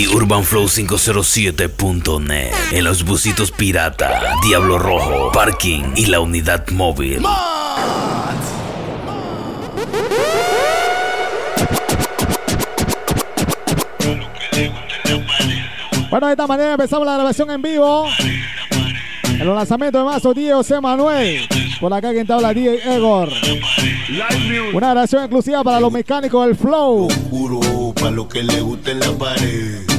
The Urban Flow 507.net. En los busitos pirata, Diablo Rojo, Parking y la unidad móvil. Bueno, de esta manera empezamos la grabación en vivo. En los lanzamientos de Mazo, Diego C. Manuel. Por acá quien te habla, Diego Egor. Una grabación exclusiva para los mecánicos del Flow. Juro, para lo que le guste en la pared.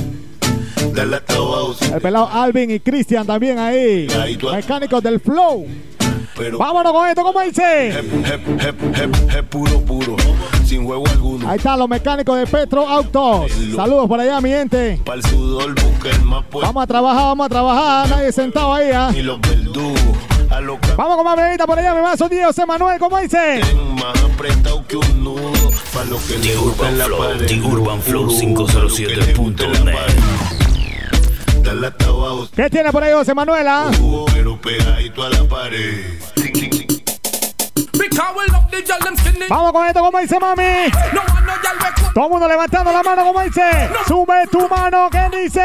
El pelado Alvin y Cristian también ahí. Mecánicos del Flow. pero Vámonos con esto, ¿cómo dice? puro, puro. Sin juego alguno. Ahí están los mecánicos de Petro Autos. Saludos por allá, mi gente. Para el sudor el más puesto. Vamos a trabajar, vamos a trabajar. Nadie sentado ahí, ¿ah? Y los verdugos. A los que Vamos con más venita por allá, mi mazo Diego C. Manuel, ¿cómo dice? más apretados que un nudo. Para lo que le The guste en Urban la Flow, pared. The Urban Flow Juro, pa' lo que le guste en la 507.net. ¿Qué tiene por ahí José Manuel, ah? Vamos con esto, ¿cómo dice mami? Todo el mundo levantando la mano, ¿cómo dice? Sube tu mano, ¿qué dice?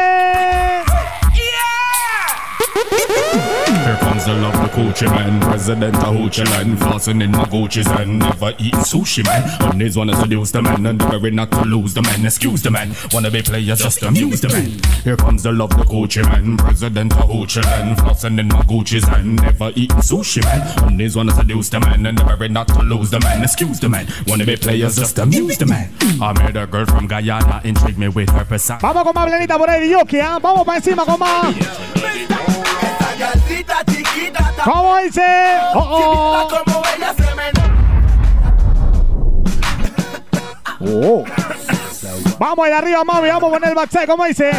Here comes the love the Gucci man, president of Hoochie land, in my Gucci's and never eating sushi man. Honeys wanna seduce the man and very not to lose the man. Excuse the man, wanna be players just amuse the man. Here comes the love the Gucci man, president of Hoochie land, in my Gucci's and never eating sushi man. Honeys wanna seduce the man and very not to lose the man. Excuse the man, wanna be players just amuse the man. I met a girl from Guyana, intrigued me with her persona. Vamos con más Blenita por ahí, Yoki, ¿ah? Vamos para encima con más. ¿Cómo dice? Oh, oh. Como ella se me Oh. Vamos de arriba, mami, vamos poner el backside, ¿cómo dice?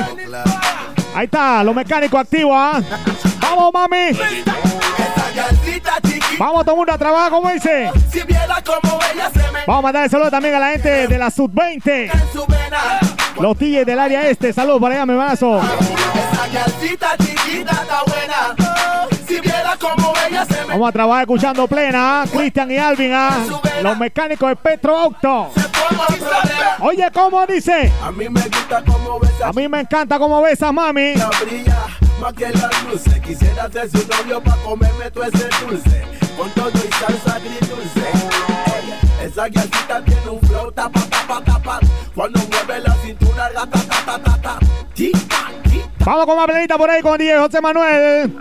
Ahí está, los mecánicos activos, ¿ah? Vamos, mami. Vamos todo mundo a trabajar, ¿cómo dice? Vamos a mandar el saludo también a la gente de la Sub-20. en su vena. Los DJs del área este. Saludos para allá, mi brazo. Galcita chiquita está buena. Si viera como ella se me Vamos a trabajar escuchando plena, ¿ah? Cristian y Alvin, ¿ah? Los mecánicos de Petro problema. Oye, ¿cómo dice? A mí me gusta como besa A mí me encanta cómo besas, mami. Ella brilla más que la luce. Quisiera ser su novio para comerme todo ese dulce. Con todo y salsa agridulce. Esa guiacita tiene un flow tapa tapa tapa. Cuando mueve la cintura gata Vamos con más plenita por ahí con Diego José Manuel.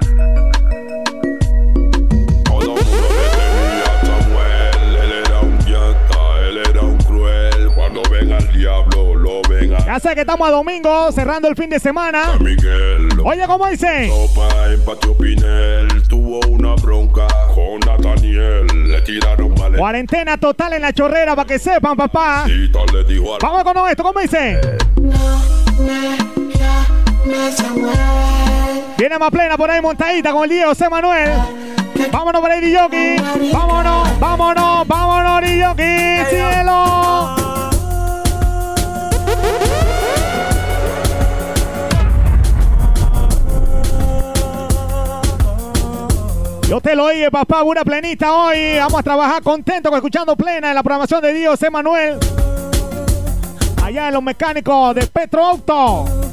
Todo mundo le temía a Samuel, él era un fiesta, él era un cruel. Cuando ven al diablo, lo ven a Ya sé que estamos a domingo, cerrando el fin de semana. Miguel. Oye, ¿cómo dice? Sopa en Patio Pinel, tuvo una bronca con Nathaniel. Le tiraron mal Cuarentena total en la chorrera para que sepan, papá. le dijo al Vamos con esto, ¿cómo dice? Viene más plena por ahí montadita con el Diego José Manuel. Vámonos por ahí, Diyoki. Vámonos, vámonos, vámonos, Diyoki. Cielo. Yo te lo oye, papá, una plenita hoy. Vamos a trabajar contento con escuchando plena en la programación de Dios José Manuel. Allá en los mecánicos de Petro Auto.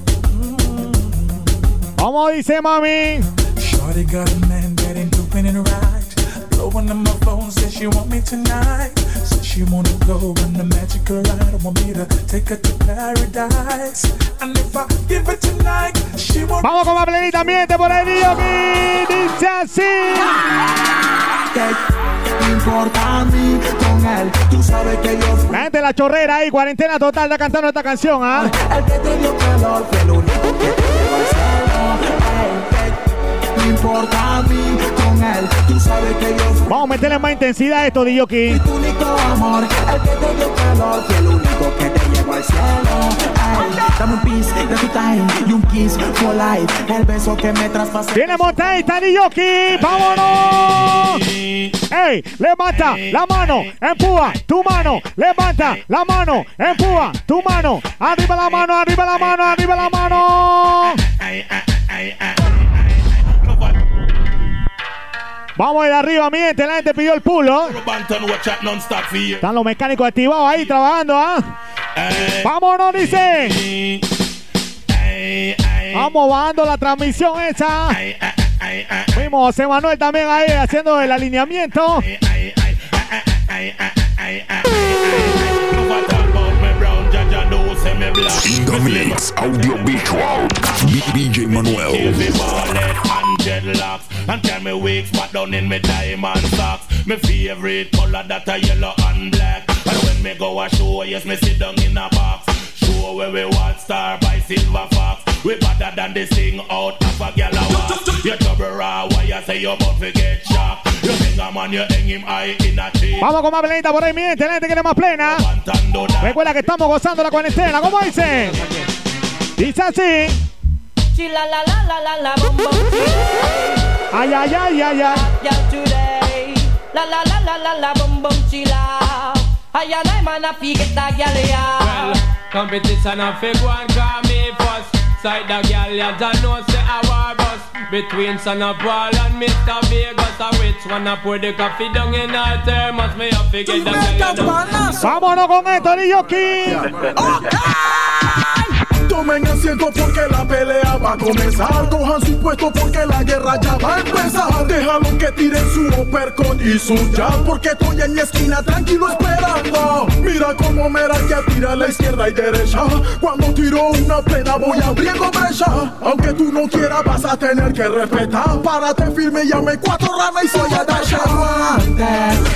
¿Cómo dice mami? Shorty got a man that ain't doing it right. Blowing on my phone, says she want me tonight. Says she wanna go on the magical ride. Want me to take her to paradise. And if I give her tonight, she won't. Vamos con más plenita ambiente por ahí, Dioki. Dice así. No importa a mí con él. Tú sabes que yo fui La gente de la chorrera ahí, cuarentena total, está cantando esta canción, ¿ah? el que te dio calor. Fue el único que ey, No importa a mí con él. Tú sabes que yo fui Vamos a meterle más intensidad a esto, Dioki. tu único amor. El que te dio calor. Fue el único que te llevó al cielo. Ey, Dame un piece de tu time y un kiss for life. El beso que me traspasó. Viene. ¡Vámonos! ¡Ey! Levanta la mano, empuja tu mano, levanta la mano, empuja tu mano, arriba la mano, arriba la mano, arriba la mano. Vamos de arriba, mi gente, la gente pidió el pulo. Están los mecánicos activados ahí trabajando, ¿ah? Vámonos, dice. Vamos bajando la transmisión esa. Vimos a Emanuel también ahí haciendo el alineamiento. In the mix, audio visual, DJ Manuel. And tell me weeks, but down in me diamond socks. My favorite color that a yellow and black. And when me go a show, yes, me sit down in a box. Show where we want star by silver fox. We better than this thing out of a gal a walk. You trouble raw, why you say you about to get shocked? You think a man, you hang him high in a tree. Vamos con más plenita por ahí, mi gente. La gente quiere más plena. Recuerda que estamos gozando la cuarentena. ¿Cómo dice? Dice así. Chila la la la la la bum bum Ay, ay, ay, ay, ay. Yeah, today. La la la la la la bum bum chila. I and I man a fi get that gal Well, competition a fig one call me first. Side the gal ya don't know say a war bus between Son of Paul and Mr. Vegas. A which one a pour the coffee down in a thermos? Me a fi get the gal ya know. Vámonos con esto, Yoki. Tomen asiento porque la pelea va a comenzar. Cojan su puesto porque la guerra ya va a empezar. Déjalo que tiren su uppercut y su jab. Porque estoy en mi esquina tranquilo esperando. Mira cómo Mera que tira a la izquierda y derecha. Cuando tiro una plena voy abriendo brecha. Aunque tú no quieras vas a tener que respetar. Párate firme, llame cuatro ranas y soy a Dasha.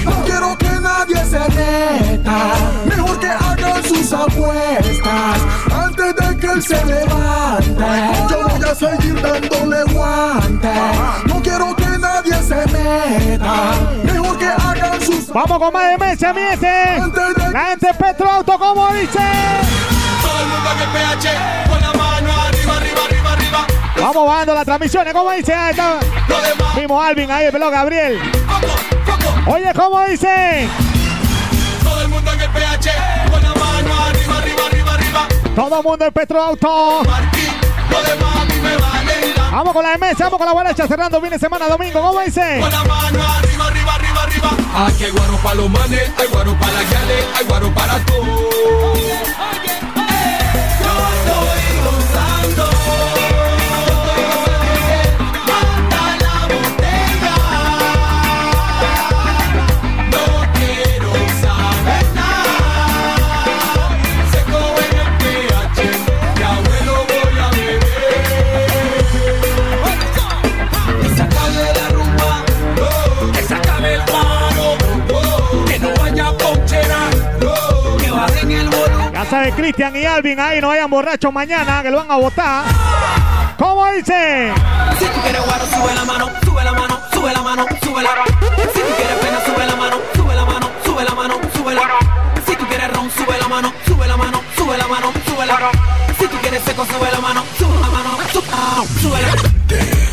No quiero que nadie se meta. Mejor que hagan sus apuestas. Antes de que él se levante. Yo voy a seguir dándole guante. No quiero que nadie se meta. Mejor que hagan sus Vamos con más de meses, mi. La gente Petro Auto, ¿cómo dice? Todo el mundo el PH con la mano arriba, arriba, arriba, arriba. Vamos bajando las transmisiones, ¿cómo dice? Ahí está. Vimos a Alvin ahí, el pelón Gabriel. Oye, ¿cómo dice? Todo el mundo en el PH con la mano arriba, arriba, arriba, arriba. Todo el mundo en Petro Auto. Lo demás a mí me vale. Vamos con la MS, vamos con la guaracha cerrando fin de semana domingo, ¿cómo dice? Con la mano arriba, arriba, arriba, arriba. Aquí hay guaro para los manes, hay guaro para las gales, hay guaro para todos. Y Alvin ahí no vayan borrachos mañana, que lo van a votar. ¿Cómo dice? Si tú quieres guaro, sube la mano, sube la mano, sube la mano, sube la Si tú quieres pena, sube la mano, sube la mano, sube la mano, sube la Si tú quieres ron, sube la mano, sube la mano, sube la mano, sube la Si tú quieres seco, sube la mano, sube la mano, ah, sube la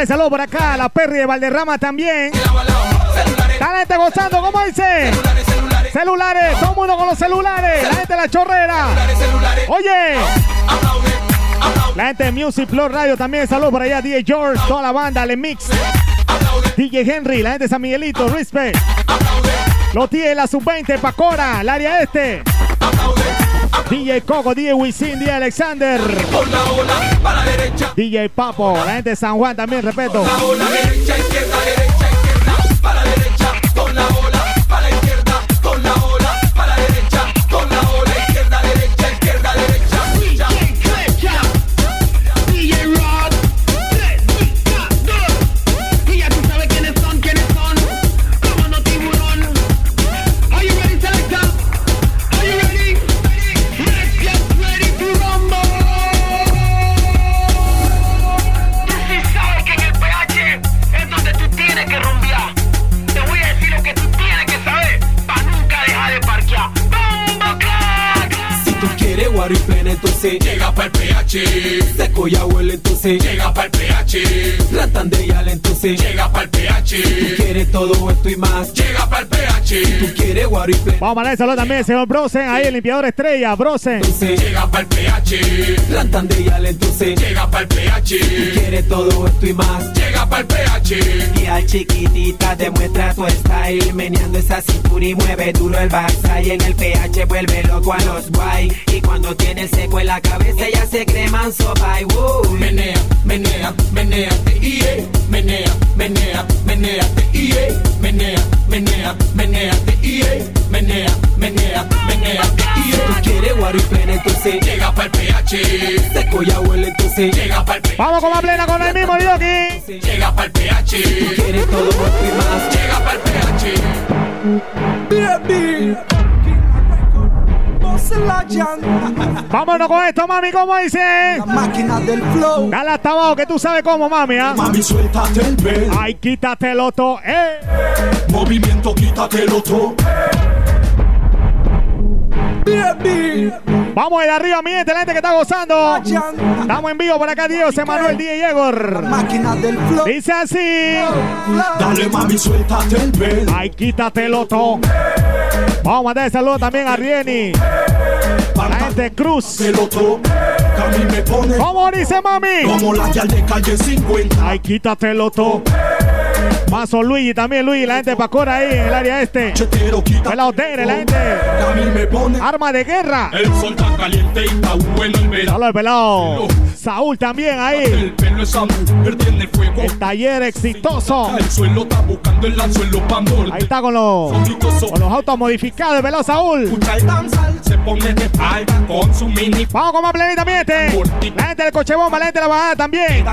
Mandarle saludos por acá la Perry de Valderrama también. La gente gozando, ¿cómo dice? Celulares, todo el mundo con los celulares. La gente de la chorrera. Oye. La gente de Music Plus Radio también, saludos por allá. DJ George, toda la banda, Le Mix. DJ Henry, la gente de San Miguelito, Respect. Los tíos de la Sub-20, Pacora, el área este. DJ Coco, DJ Wisin, DJ Alexander. DJ Papo, la gente de San Juan también, respeto. La derecha, derecha, Vamos a mandar saludo también, señor Brosen, ahí el limpiador estrella, Brosen. Llega pa'l PH. Tratan de al entonces Llega pa'l PH. Tú quieres todo esto y más Llega pa'l PH. Y al chiquitita demuestra tu style Meneando esa cintura y mueve duro el backside En el PH vuelve loco a los guay Y cuando tiene el seco en la cabeza ella se cree manso bye woo. Menea, menea, menea, te ie. Menea, menea, menea, te ie. Menea, menea, menea, te ie. Menea, menea, menea, te ie. Tú quieres guariple entonces Llega pa'l PH. Seco ya huele entonces Llega pa'l PH. Vamos con más plena con el mismo Yoki. Llega pa'l PH. Tú quieres todo esto y más Llega pa'l PH. Vámonos con esto, mami, ¿cómo dice? La máquina del flow Dale hasta abajo que tú sabes cómo, mami, ¿ah? Mami, suéltate el pelo. Ay, quítatelo todo, eh. Movimiento, quítatelo todo. Baby Vamos de arriba, mi gente, la gente que está gozando. Estamos en vivo por acá, Dios, Emanuel Díaz Yegor. Máquina del flow Dice así. Dale, mami, suéltate el pelo. Ay, quítatelo todo. Vamos a mandar saludo también a Rieni. La gente Cruz. ¿Cómo dice, mami? como la de calle 50. Ay, quítatelo todo. Paso Luigi también, Luigi, la gente de Pacora ahí en el área este. Pelado Tere, la gente. Arma de guerra. El sol está caliente y está bueno el verano. El pelado. Saúl también ahí. El pelo es tiene fuego. El taller exitoso. El suelo está buscando el anzuelo. Ahí está con los, con los autos modificados, Saúl. Escucha el danzal, se pone de espalda con su mini Vamos con más plenita, mi gente. La gente del coche bomba, la gente de la bajada también.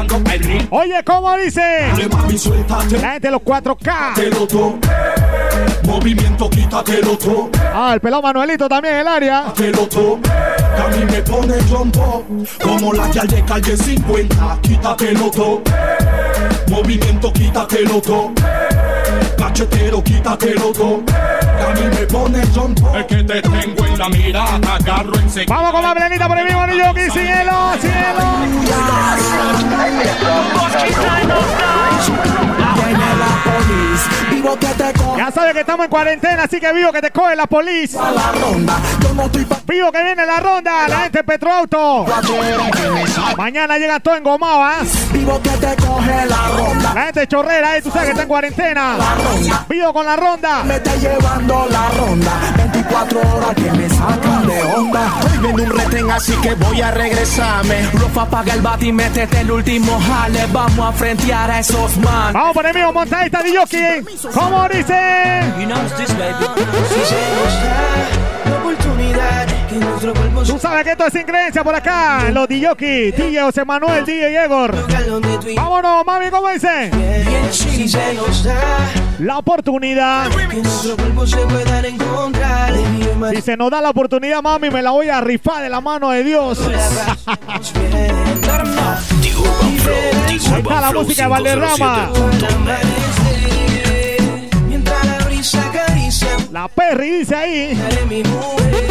Oye, ¿cómo dice? La gente de los 4K. Movimiento, quítatelo todo. Ah, el pelado Manuelito también en el área. Quítatelo todo. Que a mí me pone jumbo. Como la yal de calle 50. Quítatelo todo. Movimiento, quítatelo todo. Cachetero, quítatelo todo. Que a mí me pone jumbo. Es que te tengo en la mirada, agarro en seco. Vamos con más plenita por el mismo anillo aquí, cielo, Vivo que te cielo. Ya sabes que estamos en cuarentena, así que vivo que te coge la policía. a la ronda Yo no estoy pa' Vivo que viene la ronda, la gente Petroauto. Mañana llega todo engomado, ¿ah? Vivo que te coge la ronda La gente chorrera, eh, tú sabes que está en cuarentena. Vivo con la ronda. Me está llevando la ronda 24 horas que me sacan de onda Estoy viendo un retén, así que voy a regresarme. Rofa, apaga el bate y métete el último jale. Vamos a frentear a esos man. Vamos por el mismo montadista de Yoki. ¿Cómo dice? Tú sabes que esto es sin creencia por acá. Los DJ, DJ José Manuel, DJ Igor. Vámonos, mami, ¿cómo dice? La oportunidad. Si se nos da la oportunidad, mami, me la voy a rifar de la mano de Dios. Ahí está la música de Valderrama. La Perry dice ahí. mi mujer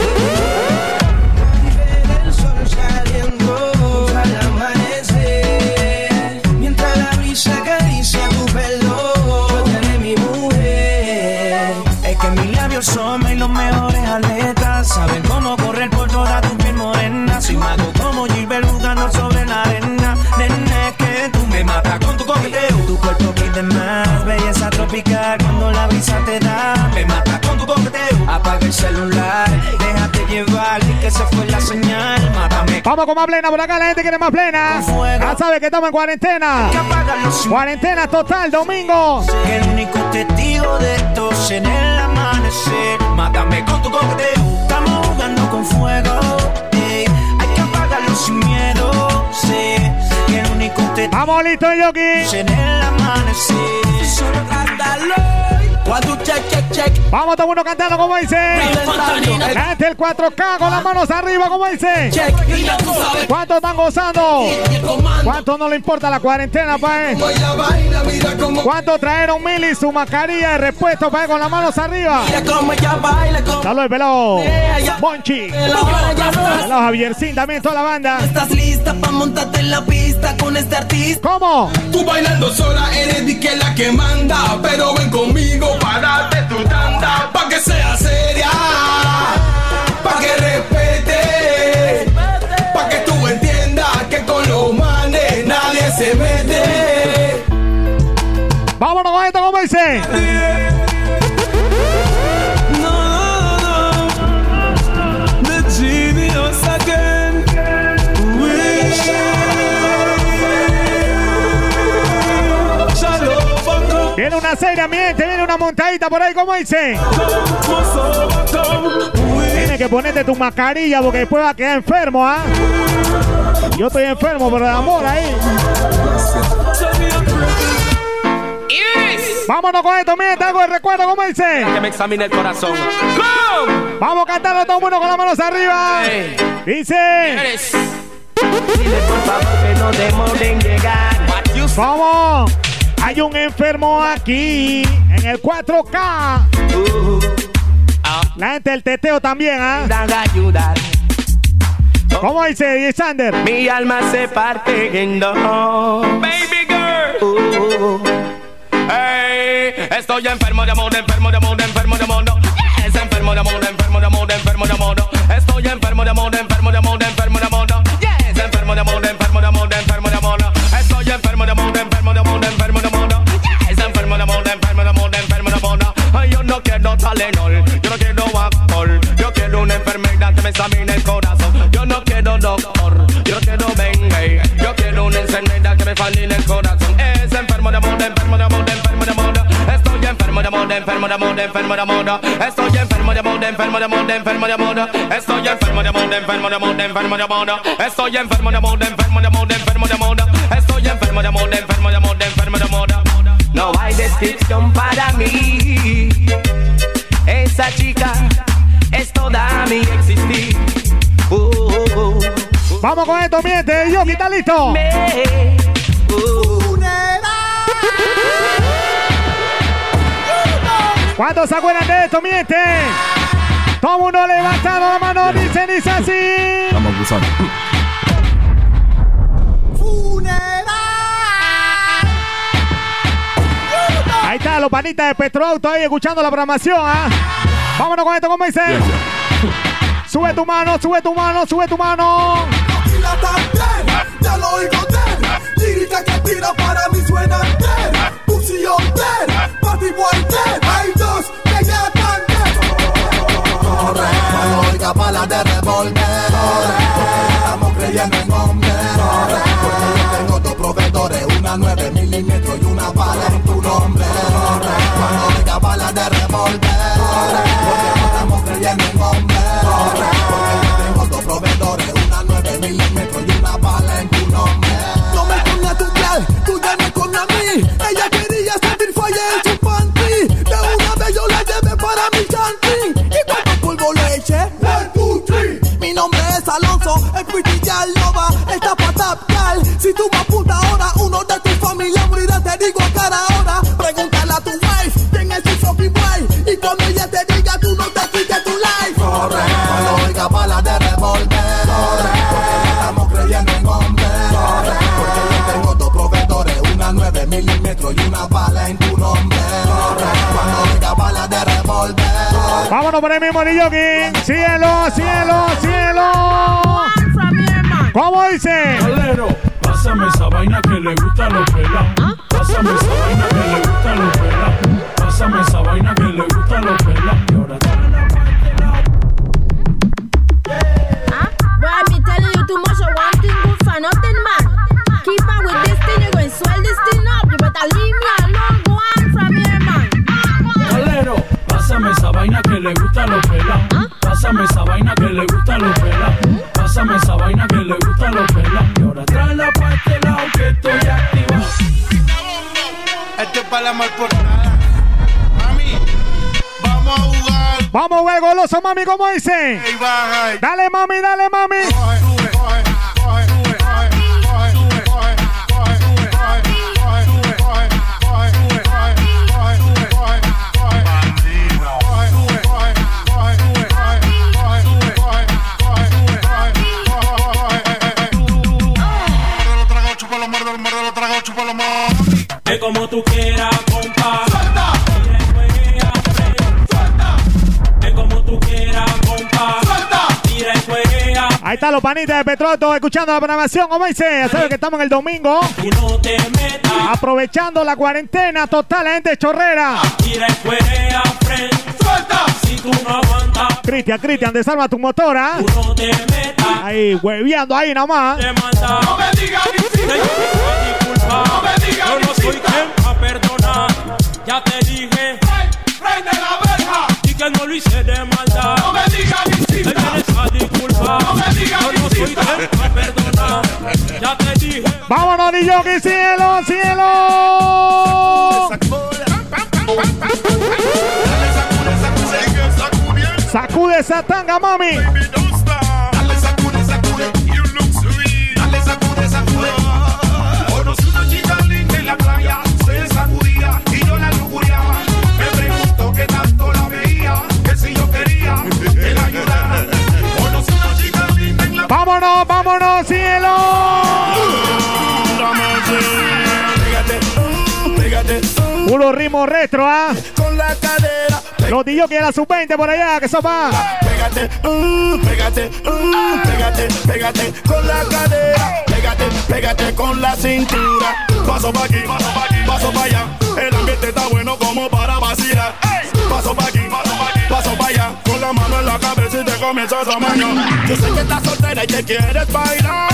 y ver el sol saliendo al amanecer. Mientras la brisa acaricia tu pelo, yo seré mi mujer. Es que mis labios son los mejores atletas. Saben cómo correr por toda tu piel morena. Soy mago como Gilbert jugando sobre la arena. Nene, que tú me matas con tu coqueteo. Tu cuerpo pide más belleza tropical cuando la brisa te da. Me mata el celular, déjate llevar y que se fue la señal. Mátame. Vamos con más plena por acá, la gente quiere más plena. Ya sabe que estamos en cuarentena. Cuarentena total, domingo. Que el único testigo de esto es en el amanecer. Mátame con tu coqueteo. Estamos jugando con fuego. ey. Hay que apagarlo sin miedo. Que el único testigo Vamos listo, Yoki. en el amanecer. Solo trátalo Two, check, check, check. Vamos todo el mundo cantando como dice. Gente del 4K con las manos arriba como dice. Check, y ya tú sabes. ¿Cuántos están gozando? Y el comando. ¿Cuánto no le importa la cuarentena, pae? Como ella baila, mira cómo. ¿Cuánto trajeron Mili su mascarilla de repuesto, pae, con las manos arriba? Saludos, el pelado. Monchi. Pelado Javiercín también, toda la banda. Estás lista pa' montarte en la pista con este artista. ¿Cómo? Tú bailando sola eres di que la que manda, pero ven conmigo para darte tu tanda, pa' que sea seria, pa' que respete, pa' que tú entiendas que con los manes nadie se mete. Vámonos con esto, como dice. 6 también. Te viene una montadita por ahí, como dice. Tienes que ponerte tu mascarilla porque después va a quedar enfermo, ¿ah? ¿eh? Yo estoy enfermo por el amor ahí. Vámonos con esto, mire, te hago el recuerdo, ¿cómo dice? Que me examine el corazón. ¡Bum! Vamos a cantarlo todo el mundo con las manos arriba. Hey. Dice. Dile por favor que no demoren llegar. ¿Vamos? Hay un enfermo aquí en el 4K. Uh, ah, La gente del teteo también, ¿ah? dan a ayudar. ¿Cómo dice DJ Sander? Mi alma se parte en dos. Baby girl. Uh, hey, estoy enfermo de amor, enfermo de amor, enfermo de amor. Yes, enfermo de amor, enfermo de amor, enfermo de amor. Estoy enfermo de amor, enfermo de amor, enfermo no quiero Talenol, yo no quiero alcohol. Yo quiero una enfermedad que me examine el corazón. Yo no quiero doctor, yo no quiero Bengay. Yo quiero una enfermedad que me fascine el corazón. Es enfermo de amor, enfermo de amor, enfermo de amor. Estoy enfermo de amor, enfermo de amor, enfermo de amor. Estoy enfermo de amor, enfermo de amor, enfermo de amor. Estoy enfermo de amor, enfermo de amor, enfermo de amor. Estoy enfermo de amor, enfermo de amor, enfermo de amor. Estoy enfermo de amor, enfermo de amor, enfermo de amor. No hay descripción para mí. Esa chica es toda mi existir. Uh, uh, uh. Vamos con esto, mi gente. Yo, ¿está listo? Me- uh. ¿Cuántos se acuerdan de esto, mi gente? Todo el mundo levantando la mano, dice, dice así. Estamos cruzando. Ahí está, los panitas de Petroauto ahí escuchando la programación, ¿ah? Vámonos con esto, ¿cómo dice? Sube tu mano, sube tu mano, sube tu mano. Ya lo oigo ten. Lírica que tira para mí suena ten. Pussy on ten, party boy ten. Hay dos que ya están ten. Corre, cuando oiga bala de porque estamos creyendo en hombre. Corre, porque yo tengo dos proveedores, una 9 milímetros y una bala en tu nombre. Corre, cuando oiga bala de revólver. Corre, porque no estamos creyendo en hombre. Corre, porque yo tengo dos proveedores, una 9 milímetros y una bala en tu nombre. No me tu tú ya me. Ella quería sentir falla en su una vez yo la llevé para mi. ¿Y cuánto polvo le? One, two, three. Mi nombre es Alonso, el loba, esta. Si tú me apuntas ahora, uno de tu familia Vámonos por el mismo Yoki. Cielo, cielo, cielo. ¿Cómo dice? Calero, pásame esa vaina que le gusta a los pelados. Pásame esa vaina que le gusta a los pelados. Pásame esa vaina que le gusta a los pelados. Y ahora. Boy, me telling you too much of one thing good for nothing, man. Keep on with this thing, you're going to swell this thing up. You better leave me alone, le gusta a los pelados. Pásame esa vaina que le gusta a los pelados. Pásame esa vaina que le gusta a los pelados. Y ahora trae la parte lado que estoy activado. Esto es para la mal portada. Mami, Vamos, güey, goloso, mami, ¿cómo dice? Dale, mami, dale, mami. Como tú quieras, compa. Que como tú quieras, compa. Tira y juega. Ahí están los panitas de Petroto escuchando la programación. ¿Cómo dice? Ya sabes que estamos en el domingo. Y no te metas. Aprovechando la cuarentena total, la gente chorrera. Tira y juega, friend. Suelta. Si tú no aguantas. Cristian, Cristian, desarma tu motora. Tú no te metas. Ahí, hueveando ahí nomás. Te mata. No me digas me digas Yo no soy quien a perdonar. Ya te dije. ¡Prende la verja! Y que no lo hice de maldad. No me digas Te vienes a disculpar. No me digas Yo no soy quien a perdonar. Ya te dije. Vámonos, DJ, cielo, cielo. Sacude esa tanga, mami. Vámonos, vámonos, cielo. Puro ritmo retro, ¿ah? con la cadera. Los DJ que era sub-20 por allá, que sopa. Pégate, mm, pégate, mm, pégate, pégate con la cadera. Pégate, pégate con la cintura. Paso pa' aquí, paso pa' aquí, paso pa' allá. El ambiente está bueno como para vacilar. Paso pa' aquí, paso paso pa' allá. Con la mano en la cabeza y te comienzas a mañar. Yo sé que estás soltera y que quieres bailar.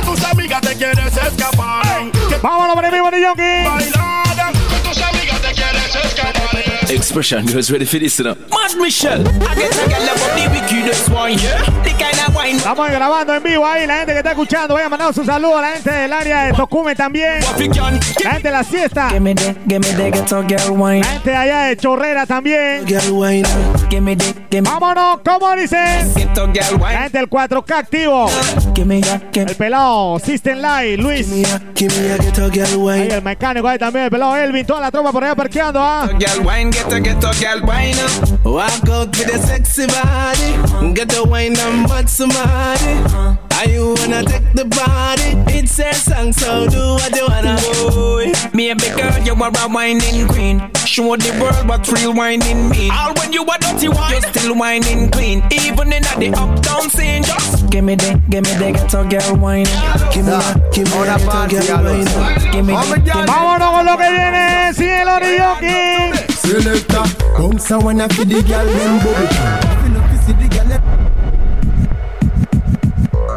Que tus amigas te quieres escapar. Que Vámonos por el mismo DJ. bailar. Que tus amigas te quieres escapar. Expression girls ready for this. Mad Michelle, I get a girl about the wickedest wine, yeah. The kind of wine. Estamos grabando en vivo ahí, la gente que está escuchando. Voy a mandar un saludo a la gente del área de Tocume también. La gente de la siesta. La gente allá de Chorrera también. Girl wine. Give me the, give me, Vámonos, ¿cómo dicen? Ghetto girl La wine. gente del 4K activo. give me that, give El pelado, System Light, Luis. me a, give me a ghetto girl Ahí el mecánico ahí también, el pelado Elvin. Toda la tropa por allá parqueando, ¿ah? Girl wine, get a get a girl wine. Walk out with a sexy body. Get a wine and butt somebody. Are you wanna take the body? It's a song, so do what you wanna. Boy, me a big girl, you are a whining queen. Show the world what real whining mean. All when you a dirty wine, you still whining clean. Even in the uptown scene, just Give me the, give me the ghetto girl wine. Give me a, give me a ghetto girl wine. Give me the, give Vámonos con lo que viene, cielo de Yoki. Selector, bounce a wanna feed the girl them bubble Feel up to see the girl them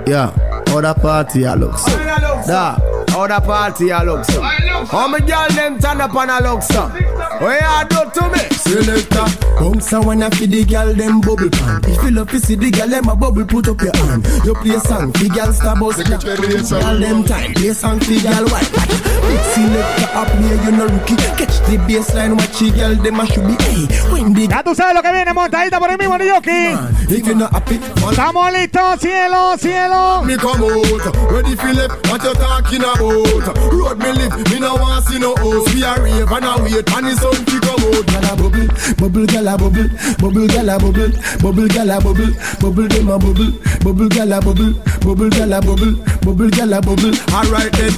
Yeah, other party I look so Da, other party I look so How me girl them turn up and I look so What you do to me? Selector, bounce a wanna feed the girl them bubble pan. If you love to see the girl them a bubble put up your hand. You play song, the girl star bust Girl them time, play song, the girl white Big selector up here, you no rookie. Catch the baseline, watch the girl them a should be Hey, when the Ya tú sabes lo que viene, montadita por el mismo de Yoki. If you not happy, man, Estamos listos, cielo, cielo. me come out Ready for left, what you talking about? Road me live, me no want see no house We a rave and a wait, and the sun fi come out Gyal a bubble, bubble gyal a bubble Bubble gyal a bubble, bubble gyal a bubble Bubble dem a bubble, bubble gyal a bubble Bubble gyal a bubble, bubble gyal a bubble. Alright then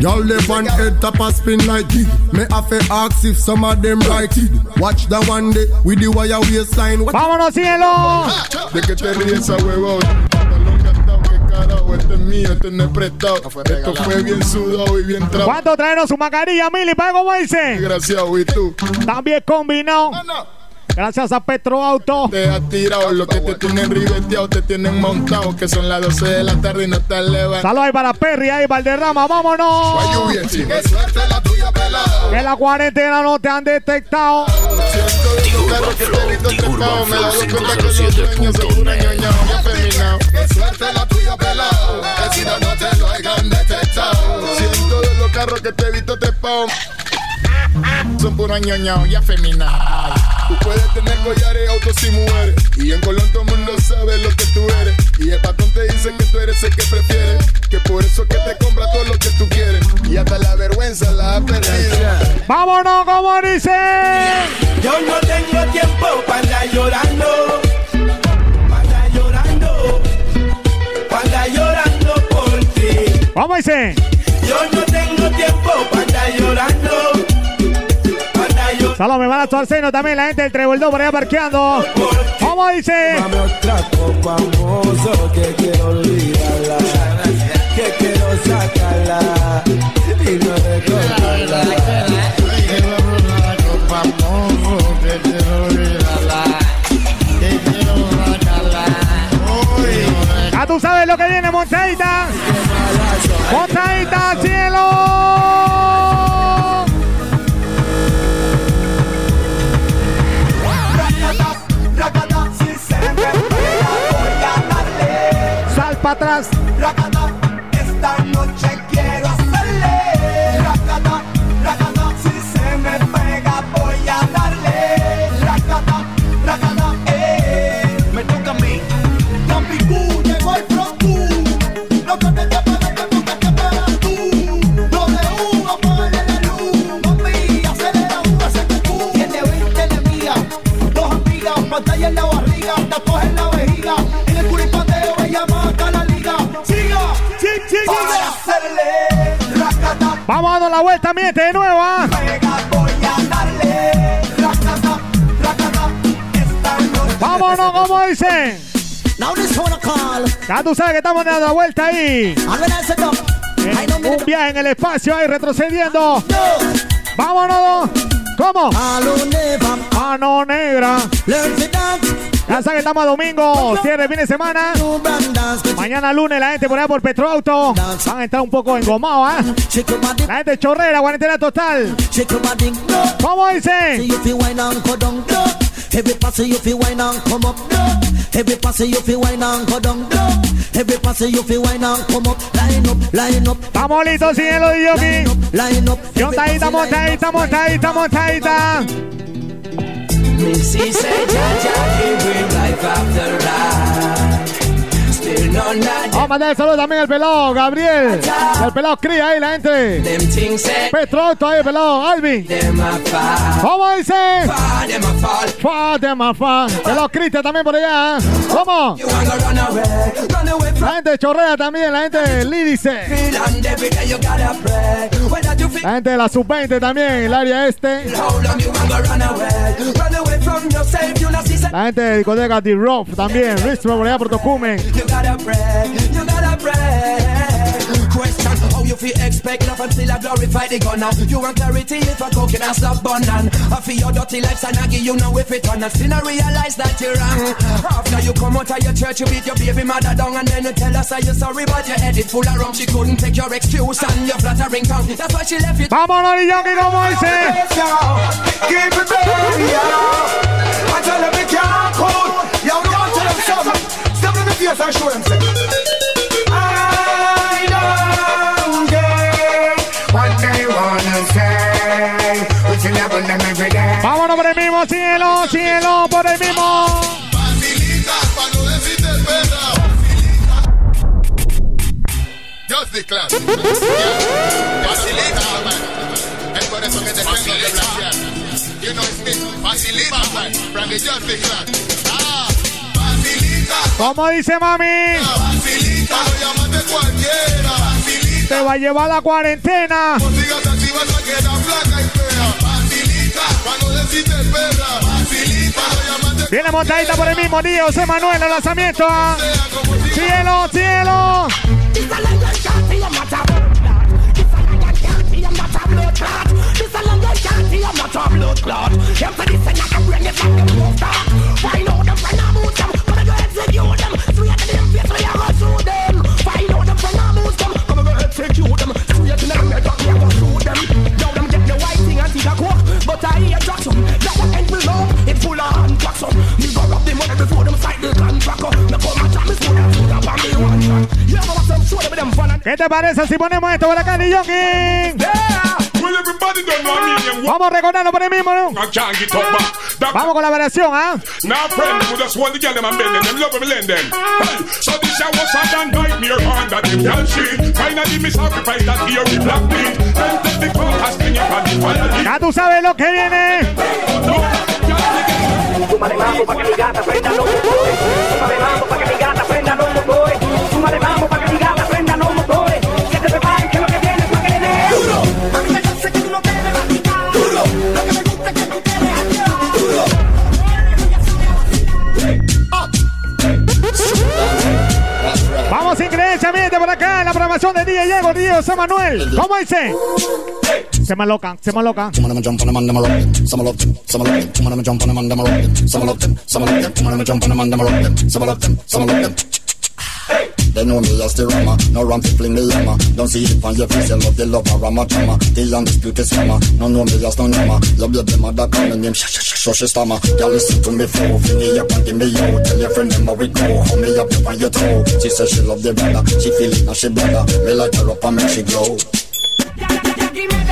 Y'all live on head top a spin like it. Me have to ask if some of them right it. Watch the one day with the wire waistline. What Vámonos, cielo. de que te ríes a huevón. este es mío, este no es prestado. No fue Esto fue bien sudado y bien trabado. ¿Cuánto trajeron su mascarilla, Mili? ¿Para cómo dice? Desgraciado, ¿y tú? También combinado. No, no. Gracias a Petro Auto. Te has tirado, lo que te tienen ribeteado, te tienen montado, que son las 12 de la tarde y no estás levantado. Saludos ahí para Perry, ahí Valderrama, vámonos. Lluvia, sí. la tuya, que la cuarentena no te han detectado. Diurban Flow, Diurban Flow 507.net pelado. Que si no, no te lo hayan detectado. Siento de los carros que te he visto te pao. Son puro ñoño y afeminado. Tú puedes tener collares, autos y mujeres. Y en Colón todo el mundo sabe lo que tú eres. Y el patrón te dice que tú eres el que prefiere. Que por eso que te compra todo lo que tú quieres. Y hasta la vergüenza la ha perdido. ¡Vámonos, como dice! Yo no tengo tiempo para andar llorando. ¿Cómo dice? Yo no tengo tiempo para andar llorando. Saludos, me van a Torceno también, la gente del por allá parqueando. ¿Cómo dice? Dame otra copa, mozo, que quiero olvidarla. Que quiero sacarla y no recordarla. Ya tú sabes lo que viene, pega, voy a darle. Sal para atrás. Vamos a dar la vuelta, miente de nuevo. ¿ah? Vámonos, como dice. Now this one a call. Ya tú sabes que estamos dando la vuelta ahí. Me Un viaje en el espacio ahí retrocediendo. Vámonos. ¿Cómo? Mano negra. Ya saben que estamos a domingo, cierre fin de semana. Mañana lunes la gente por allá por Petroauto. Van a estar un poco engomados, ¿ah? La gente chorrera, cuarentena total. ¿Cómo dice? You feel wine and go down low. Every pass you feel wine and come up low. Every pass you feel wine and go down low. Every pass you feel wine and come up. Line up, line up. Estamos listos, cielo Yogi. Line up. Montadita, montadita, montadita, montadita. Missy said, Jaja, he bring life after life. Vamos a mandar el saludo también al pelado Gabriel. El pelado cría ahí, la gente. Petroauto ahí, el pelado Alvin. ¿Cómo dice? Fa de mafa. Pelado Cristian también por allá. ¿eh? ¿Cómo? La gente Chorrea también, la gente feel La gente de la sub-20 también, el área este. La gente de discoteca The Rough también. Ristro por allá por Tocumen. You feel expect love until I glorify the gunner. You want clarity if I cook it and stop burning. I feel your dirty life and I give you know if it on. I still not realize that you're wrong. After you come out of your church, you beat your baby mother down and then you tell us that you're sorry, but your head is full of rum. She couldn't take your excuse and your flattering tongue. That's why she left you. Vámonos, Yogi, como dice. Give it real, yeah. I tell them it can't cool. Yo, no one tell them something. Step in the face and show them say. Vámonos por el mismo cielo, cielo, por el mismo. Just the class. Facilita, man. Es por eso que te tengo que blanquear. You know it's me. Facilita, man. From the just facilita. ¿Cómo dice mami? Facilita. Lo llamas de cualquiera. Facilita. Te va a llevar la cuarentena. Sigas así vas flaca y Viene montadita por el mismo día, José Manuel, el lanzamiento. ah. Cielo, cielo. ¿Qué te parece si ponemos esto por acá, Yogi? Yeah. Well, everybody don't know me and Vamos recordando por el mismo, ¿no? Vamos con la variación, ¿ah? Now friend, we just want them and bend them, them love me lend them. Hey, so this show was hot and night near on that them girl shit. Finally me sacrifice that here with black meat. Then take the. Ya tú sabes lo que viene. Súmale mambo pa' que mi gata prenda los motores. Súmale mambo pa' que mi gata Increíblemente por acá la programación de DJ Diego, DJ José Manuel. ¿Cómo dice? Se me se me. They know me as the rama, no ram to fling me yama. Don't see it on your face, you love the love of rama chama. The undisputed scammer, no know me as no nama. Love your them mother call me name, sh sh sh sh stammer. Y'all listen to me flow, fling me up and give me yo. Tell your friend them how we go, hold me up on your toe. She says she love the brother, she feel it now she brother. Me light her up and make she glow.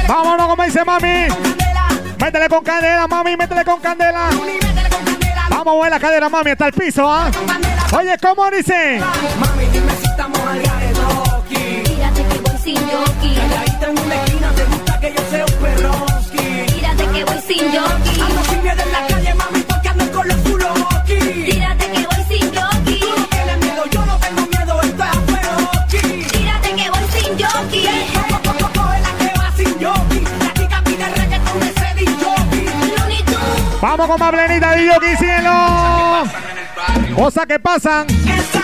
Vámonos, como dice mami. Métele con candela, mami, métele con candela. Vamos a mover la cadera, mami, hasta el piso, ¿ah? Oye, ¿cómo dice? Mami, estamos al garetoki. Tírate que voy sin jockey. Calladita en una esquina, te gusta que yo sea un perroski. Tírate que voy sin jockey. Ando sin miedo en la calle, mami, porque ando con los culos aquí. Tírate que voy sin jockey. Tú no tienes miedo, yo no tengo miedo, esto es afueroski. Tírate que voy sin que de Tunes. Vamos con más plenita, aquí, cielo. Cosas que pasan. Esta noche contigo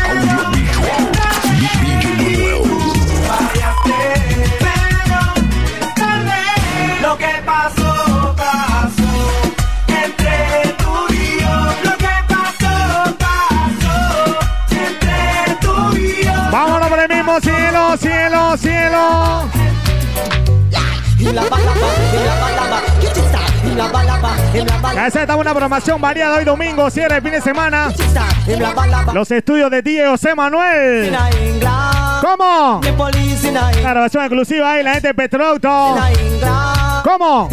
la está una programación variada hoy domingo, cierre el fin de semana. La. Los estudios de DJ José Manuel. ¿Cómo? Grabación exclusiva ahí, la gente de. ¿Cómo?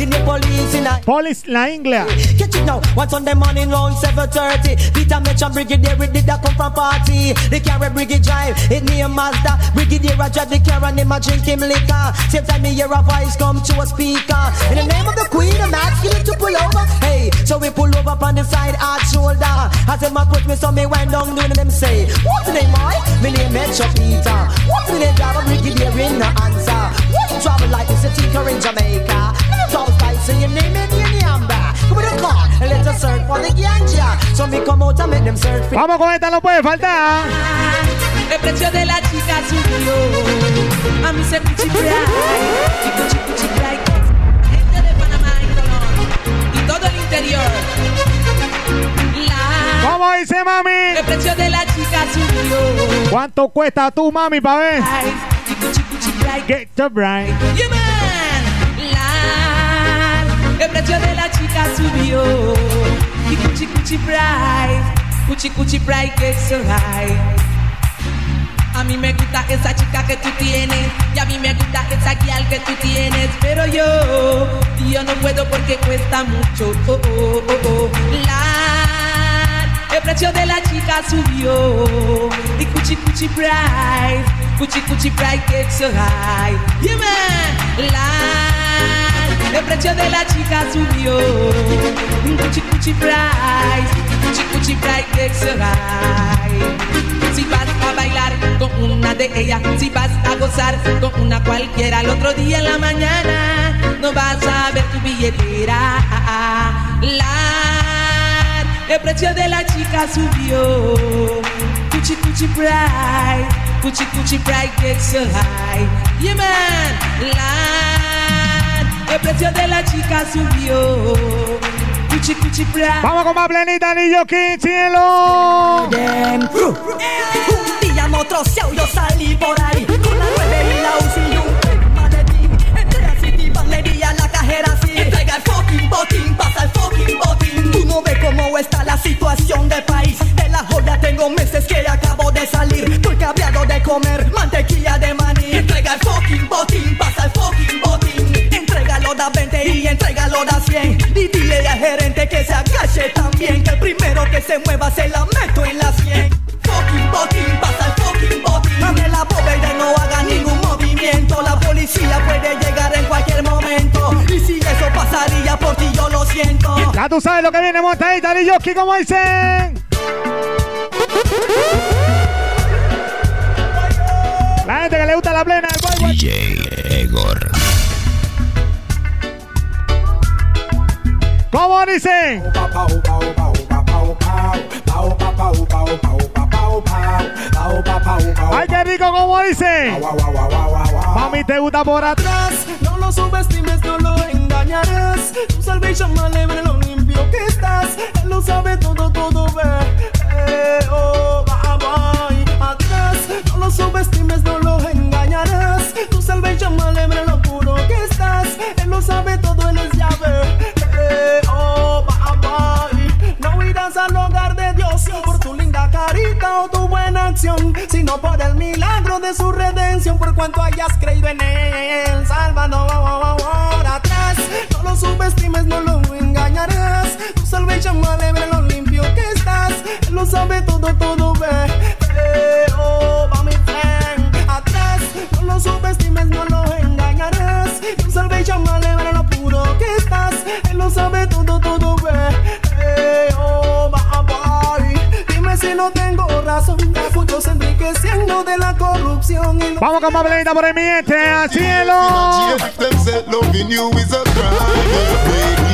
Police La Ingla. Now. One Sunday morning round 7.30 Peter Mitchell Brigadier, it did a come from party. The carry Brigade drive, it near Mazda. Brigadier I drive the car and him a drink him liquor. Same time me hear a voice come to a speaker. In the name of the queen, I'm asking to pull over. Hey, so we pull over on the side hard shoulder. As them approach me, so me wind down doing them say What's the name, boy? Me name Metro Peter. What's the name, driver? Brigadier in the answer. What you travel like this, a tinker in Jamaica. Don't spice, so you name it in Vamos con esta, no puede faltar. El precio de la chica subió. A mí se. Gente de Panamá y Colón. Y todo el interior. La. ¿Cómo dice mami? El precio de la chica subió. ¿Cuánto cuesta tú, mami, pa' ver? Get the bright. Subió. Y cuchi, cuchi, bright. Cuchi, cuchi, get so high. A mí me gusta esa chica que tú tienes Y a mí me gusta esa guial que tú tienes Pero yo, yo no puedo porque cuesta mucho oh, oh, oh, oh. La, El precio de la chica subió Y cuchi cuchi bright Cuchi cuchi bright get so high Yeah La, El precio de la chica subió Cuchi cuchi bright Cuchi cuchi so high si vas a bailar con una de ellas, si vas a gozar con una cualquiera, el otro día en la mañana no vas a ver tu billetera. La, el precio de la chica subió. Cuchi cuchi bright, cuchi cuchi bright gets so high. Yeah man, la, el precio de la chica subió. Cuchi, cuchi. Vamos con más planita, niño, que cielo. Eh. Un día en otro yo salí por ahí. Con la nueve y la UCI y un maletín. Entré City Bank, a la cajera así. Entrega el fucking botín, pasa el fucking botín. Tú no ves cómo está la situación del país. De la joya tengo meses que acabo de salir. Estoy cabreado de comer mantequilla de maní. Entrega el fucking botín, pasa el fucking botín. Dile al gerente que se agache también, que el primero que se mueva se la meto en la 100. Fucking botín, pasa el fucking botín. Abre la bóveda y no haga ningún movimiento. La policía puede llegar en cualquier momento. Y si eso pasaría por ti, yo lo siento. Ya tú sabes lo que viene, montadita de Yoki, como dicen. La gente que le gusta la plena, el boy, boy. DJ ¿Cómo dicen? Ay, qué rico, ¿cómo dicen? Mami, ¿te gusta por atrás? No lo subestimes, no lo engañarás. Tu salvation me lo limpio que estás. Él lo sabe todo, todo ve. Eh, oh, va, y atrás. No lo subestimes, no lo engañarás. Tu salvation me lo puro que estás. Él lo sabe todo, él es llave. Carita o tu buena acción, sino por el milagro de su redención, por cuanto hayas creído en él. Salvador atrás, no lo subestimes, no lo engañarás. Tu salvation me alebre lo limpio que estás. Él lo sabe todo, todo ve. Eh, oh, mi friend. Atrás, no lo subestimes, no lo Enriqueciendo de la corrupción. Y lo Vamos con más por el mi gente, al cielo. Them say loving you is a crime, baby.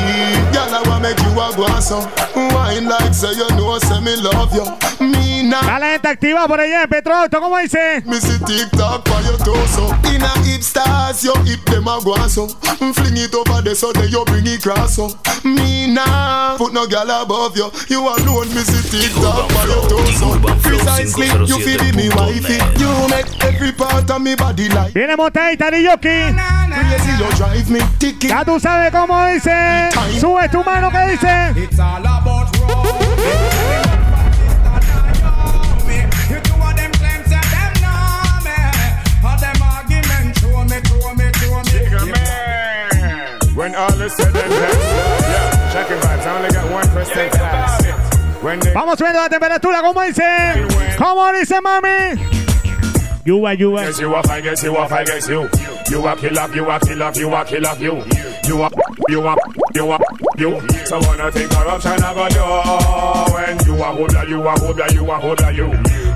Girl, I wanna make you a guaso. Wine like say you know, say me love you. Me nah. Dale gente activa por allá en Petroauto, ¿cómo dice? Me see TikTok for your torso. In a hip stars, you hip them a guaso. Fling it over there so then you bring it cross. Me nah put no girl above you. You alone, me see TikTok for your torso. Precisely, you feel be me wifey. You make every part of me body like. Viene montadita de Yoki. Crazy, you drive me ticky. Ya tú sabes cómo dice. Sube tu mano, ¿qué dice? It's all about When all is said and done, yeah, checking vibes. I only got one question to ask. When they Vamos subiendo la temperatura, ¿cómo dice? ¿Cómo dice, mami? Yuba, yuba. guess you up, I guess you up, I guess you. You a kill up, you a kill up, you a kill up, you. You up, you up, you up, you. So wanna think corruption I go do when you a hold you a hold you a hold you.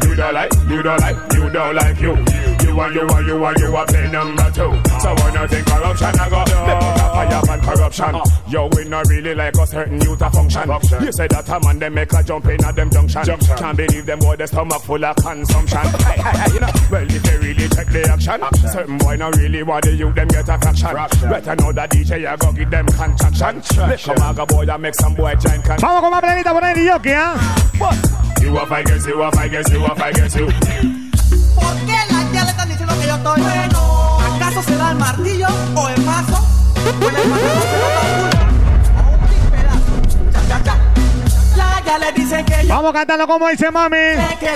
You don't like, you don't like, you don't like you. You are, you are, you are, you are play number two. So wanna think corruption I go do. Let put a fire on corruption. Yo, we not really like a certain youth a function. You say that a man them make a jump in at them junction. Can't believe them boy the stomach full of consumption. hey, hey, hey, you know, well if they really check the action, certain boy not really want the youth them get a fraction. Better know that DJ I go give them contraction. Let come aga boy and make some boy giant can. Vamos con más plenita por el Yoki, ¿ah? You up, I guess you up, I guess you up, I guess you. yo estoy bueno? ¿Acaso será el martillo o el mazo? Pues el mazo se lo calcula. O un big pedazo. Cha, cha, cha. La ya le dicen que yo Vamos cantando como dice mami.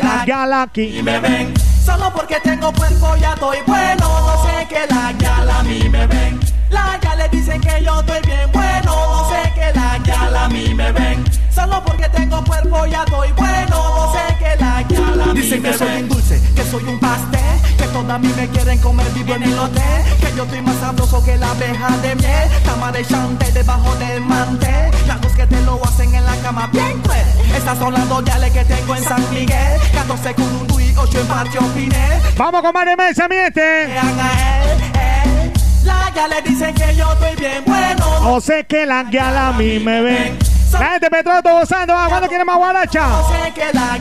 La gala aquí. y me ven. Solo porque tengo cuerpo ya estoy bueno. No sé que la gal a mí me ven. La ya le dicen que yo estoy bien bueno. No sé que la gal a mí me ven. Solo porque tengo cuerpo ya estoy bueno. No sé que la gal a mí Dicen que soy un dulce, que soy un pastel. Que todas a mí me quieren comer vivo en el hotel. Que yo estoy más sabroso que la abeja de miel. Cama de chante debajo del mantel. Las dos que te lo hacen en la cama bien cruel. Estas son las dos yales que tengo en San Miguel. 14 con un Dui, 8 en Patio Pinel. Vamos con más de mesa, mi gente. La ya le dicen que yo estoy bien bueno. O sé que la gala a mí me ven. La gente Petroauto gozando. ¿ah? ¿Cuánto quieren más guaracha?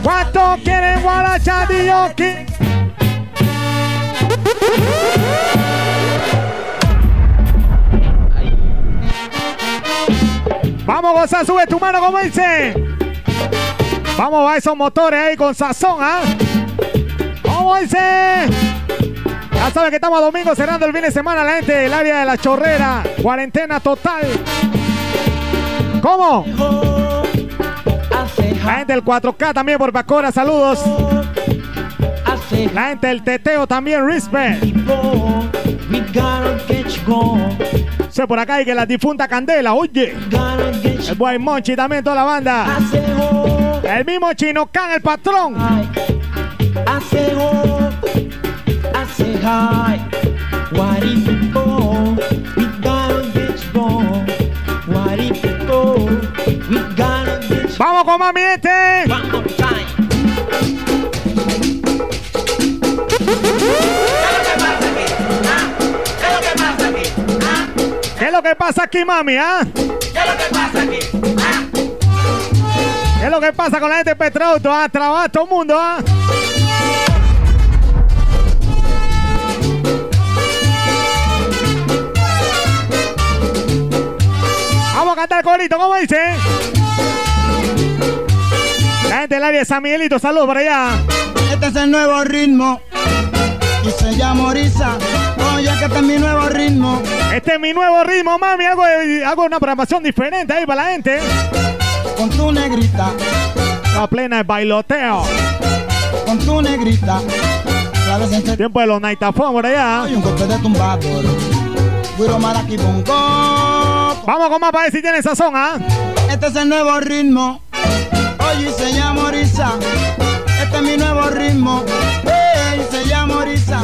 ¿Cuánto quieren guaracha de Yoki? Vamos gozar, sube tu mano como dice. Vamos a esos motores ahí con sazón, ¿ah? ¿Cómo dice? Ya saben que estamos a domingo cerrando el fin de semana la gente del área de la chorrera. Cuarentena total. ¿Cómo? La gente del 4K también por Pacora, saludos. La gente del teteo también, respect. Sé por acá y que la difunta Candela, oye. El buen Monchi también, toda la banda. El mismo Chino Can, el patrón. I say hope, I say hi. What if go? We gotta get strong. What if you go? We gotta get Vamos con mami este. One more time. ¿Qué es lo que pasa aquí, mami? ¿Ah? ¿Qué es lo que pasa aquí? ¿Qué es lo que pasa con la gente de Petroauto? ¿Ah? Trabaja todo el mundo, ¿ah? Vamos a cantar corito, ¿cómo dice? La gente del área de San Miguelito, saludos por allá. Este es el nuevo ritmo y se llama Orisa. Oye, que este es mi nuevo ritmo. Este es mi nuevo ritmo, mami. Hago, hago una programación diferente ahí para la gente. Con tu negrita, La plena de bailoteo. con tu negrita. Tiempo de los Naitafón por allá. Y un golpe de tumbador. Guiro bongo. Vamos con más para ver si tiene sazón, ¿ah? Este es el nuevo ritmo. Oye, se llama Orisa. Este es mi nuevo ritmo. Ey, se llama Orisa.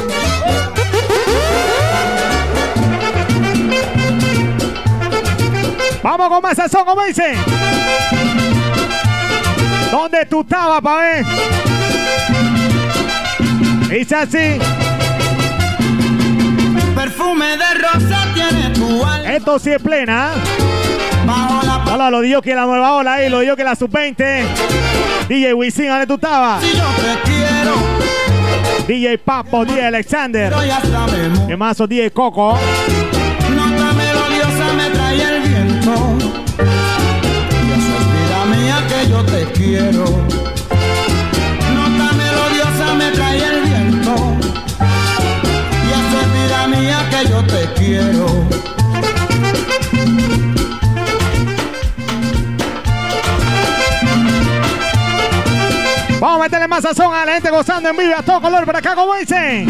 Vamos con más sazón, ¿cómo dice? ¿Dónde tú estabas, pa' ver? Dice así. Perfume de rosa tiene tu alma. Esto sí es plena. Bajo la Hola, lo dijo que la nueva ola ahí, lo dijo que la sub-20. DJ Wisin, ¿dónde tú estabas? Si yo te quiero, DJ Papo, DJ Alexander. ¿Qué más? DJ Coco. Nota melodiosa me trae el viento. Y eso es vida mía que yo te quiero. Te quiero. Vamos a meterle más sazón a la gente gozando en vivo a todo color por acá, como dice.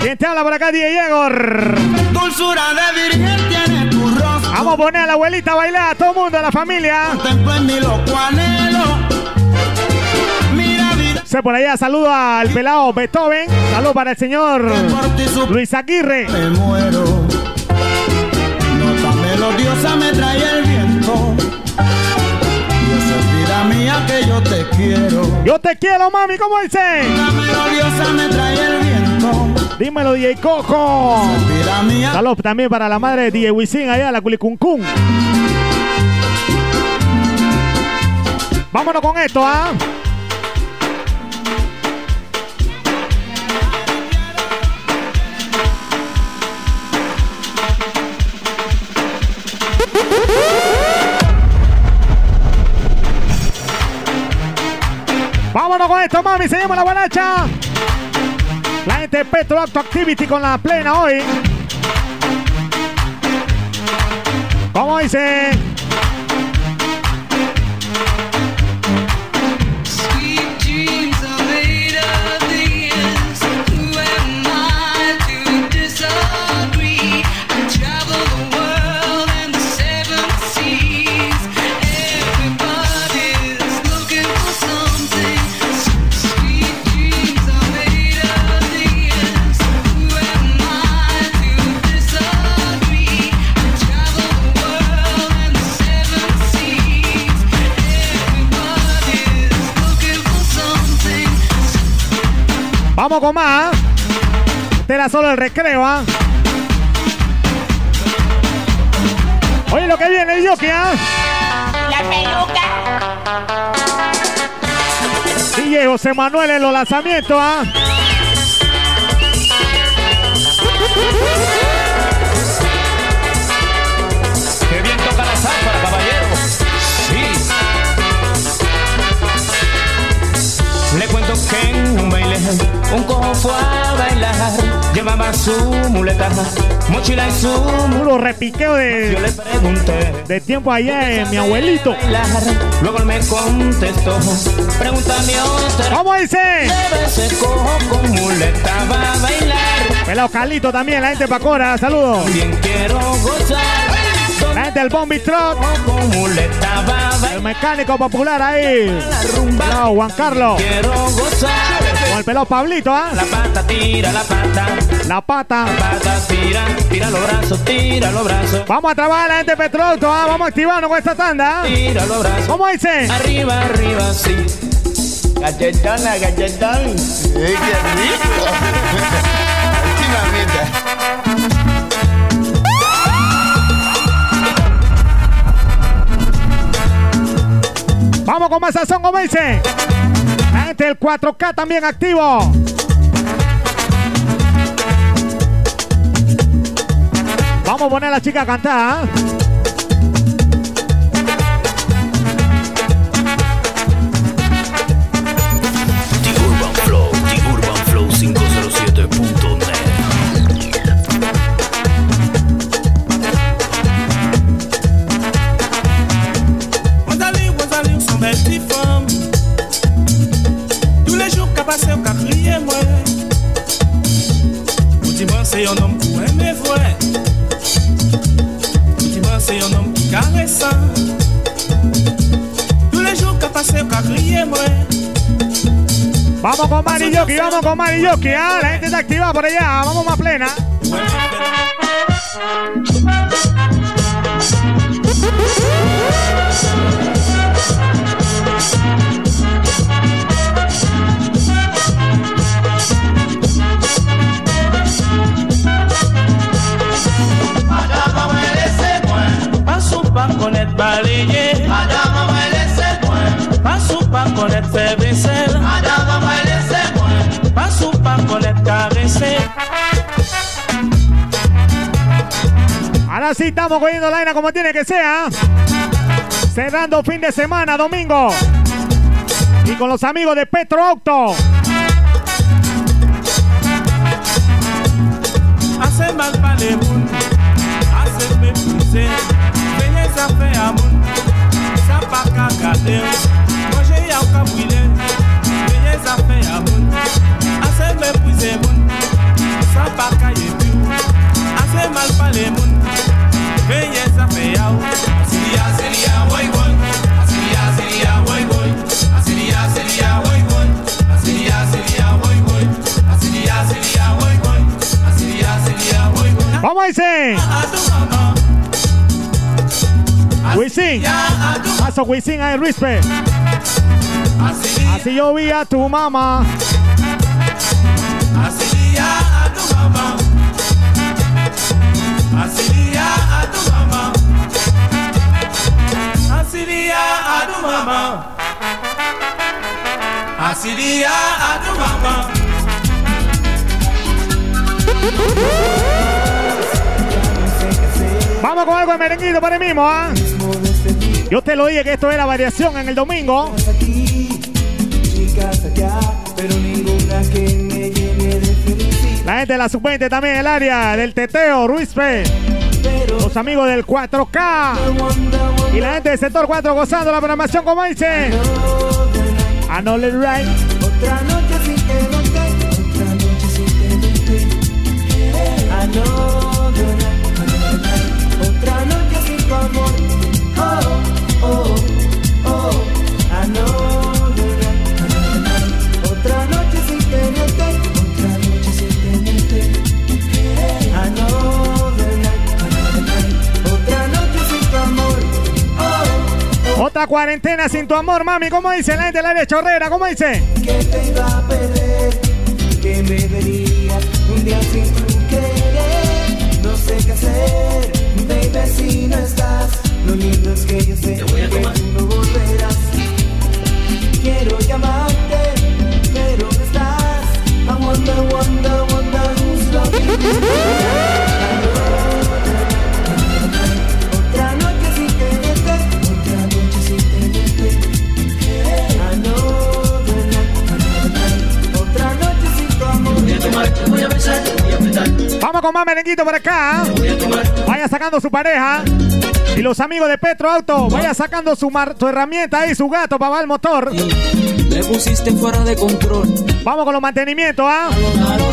¿Quién te habla por acá? DJ Igor. Dulzura de virgen tiene tu rostro. Vamos a poner a la abuelita a bailar, a todo el mundo, a la familia. Contemplo en mi loco anhelo. Por allá, saludo al pelado Beethoven. Saludo para el señor Luis Aguirre. Me muero. Nota melodiosa me trae el viento. Y eso es vida mía que yo te quiero. Yo te quiero, mami, ¿cómo dice? Nota melodiosa me trae el viento. Dímelo, DJ Coco. Saludos también para la madre de DJ Wisin allá, la Culicuncún. Vámonos con esto, ¿ah? Con esto, mami, se llama la guanacha. La gente de Petro Acto Activity con la plena hoy. ¿Cómo dice? Vamos con más. Este era solo el recreo, ¿ah? Oye, lo que viene, Yoki, ¿ah? La peluca. DJ José Manuel en los lanzamientos, ¿ah? Qué un cojo fue a bailar. Llevaba su muleta, mochila y su Puro repiqueo de, Yo le pregunté de tiempo allá en mi abuelito. bailar. Luego él me contestó, pregúntame otra. ¿Cómo dice? Ese cojo con muleta va a bailar. Pelado Calito también, la gente de Pacora, saludos. Quiero gozar. La gente del Bombi Truck. El mecánico popular ahí. Pelado Juan Carlos. Quiero gozar. Con el pelado Pablito, ¿ah? La pata, tira la pata. La pata. La pata, tira, tira los brazos, tira los brazos. Vamos a trabajar la gente de Petroauto, ¿ah? Vamos a activarnos con esta tanda. ¿ah? Tira los brazos. ¿Cómo dice? Arriba, arriba, sí. Galletona, galletón. ¡Eh, qué rico! Últimamente. Vamos con más sazón, como dice. Gente del 4K también activo. Vamos a poner a la chica a cantar. ¿ah? Vamos con Mari Yoki, vamos con Mari Yoki, ¿ah? La gente está activada por allá, vamos más plena. Madame. Madame, me moi. Pas connaître faire vaisselle. Madame, me laissez moi. Pas ou pas connaître caresser. Ahora sí estamos cogiendo la vaina como tiene que ser. ¿ah? Cerrando fin de semana, domingo. Y con los amigos de Petro Auto. Assez mal parlé moun Assez méprisé Venez ça fait à moun Ça pas Vamos aí, sim. Wisin. Passa o Wisin aí, Luiz Pé. Así yo vi a tu mamá. Asilia a tu mamá. Asilia a tu mamá. Asilia a tu mamá. Asilia a tu mamá. Vamos con algo de merenguito para el mismo, ¿ah? Yo te lo dije que esto era variación en el domingo. Chicas allá, pero ninguna que me llene de felicidad. La gente de la sub-20 también el área del teteo, Ruiz P. Los amigos del 4K. Y la gente del sector 4 gozando la programación como dice. Know it right. Otra noche sin tenerte, otra noche sin tenerte. Another another night. Otra noche sin tu amor. Oh, Otra cuarentena sin tu amor, mami. ¿Cómo dice la gente del área chorrera? ¿Cómo dice? que te iba a perder, que me verías un día sin tu querer. No sé qué hacer, baby, si no acá. Vaya sacando su pareja. Y los amigos de Petro Auto, vaya sacando su, mar- su herramienta ahí, su gato para el motor. Me pusiste fuera de control. Vamos con los mantenimientos, ¿ah?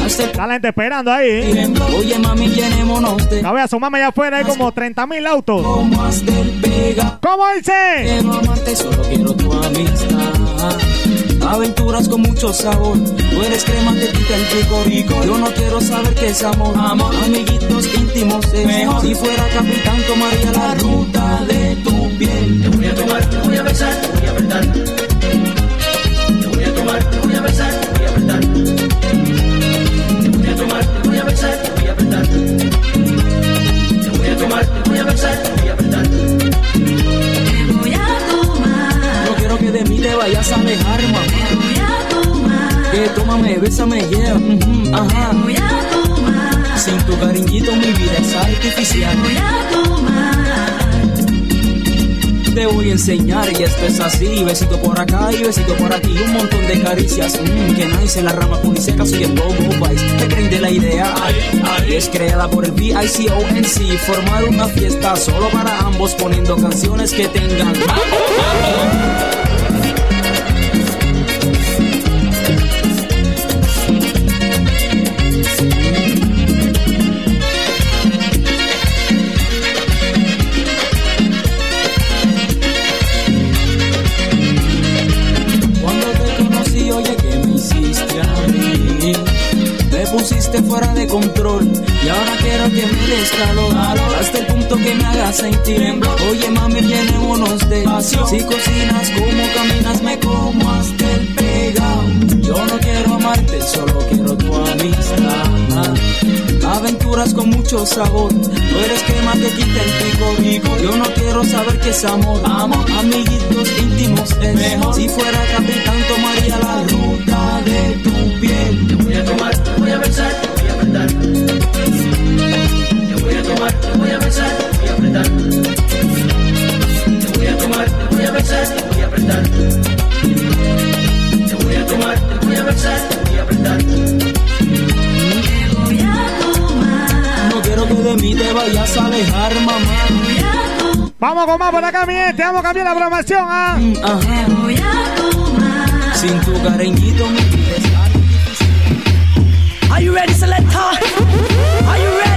Está la gente esperando ahí. Oye, mami, llenémonos de. La voy a asomarme allá afuera, hay como 30 mil autos. ¿Cómo dice? Quiero amarte, solo quiero tu amistad. Aventuras con mucho sabor. Tú eres crema que quita el picor. Yo no quiero saber qué es amor. Amor, amiguitos íntimos es mejor. Si fuera capitán, tomaría la ruta de tu piel. Te voy a tomar, te voy a besar, te voy a apretar. Te voy a tomar, te voy a besar, te voy a apretar. Te voy a tomar, te voy a besar, te voy a apretar. Te voy a tomar, te voy a besar, te voy a apretar. Te voy a tomar. No quiero que de mí te vayas a alejar, mamá. Tómame, bésame, yeah. ujú, ajá. Te voy a tomar. Sin tu cariñito mi vida es artificial. Te voy a tomar. Te voy a enseñar y esto es así. Besito por acá y besito por aquí. Un montón de caricias. Mmm, que nice en la rama uniseca. Soy el Bobo Vice. Te creen de la idea. Y es creada por el VICONC. Formar una fiesta solo para ambos. Poniendo canciones que tengan. Oye, mami, llenémonos de pasión. Si cocinas, como caminas, me como hasta el pegado. Yo no quiero amarte, solo quiero tu amistad. Aventuras con mucho sabor. Tú eres crema que quita el pico. Yo no quiero saber qué es amor. Amor, amiguitos íntimos es mejor. Si fuera capitán, tomaría la besar, te voy a apretar. Te voy a tomar, te voy a besar, te voy a apretar. Te voy a tomar. No quiero que de mí te vayas a alejar, mamá. Vamos con más por acá, mi gente. Vamos a cambiar la programación, ¿ah? Ajá. Te voy a tomar. Sin tu cariñito mi vida es. Are you ready, Selector? Are you ready?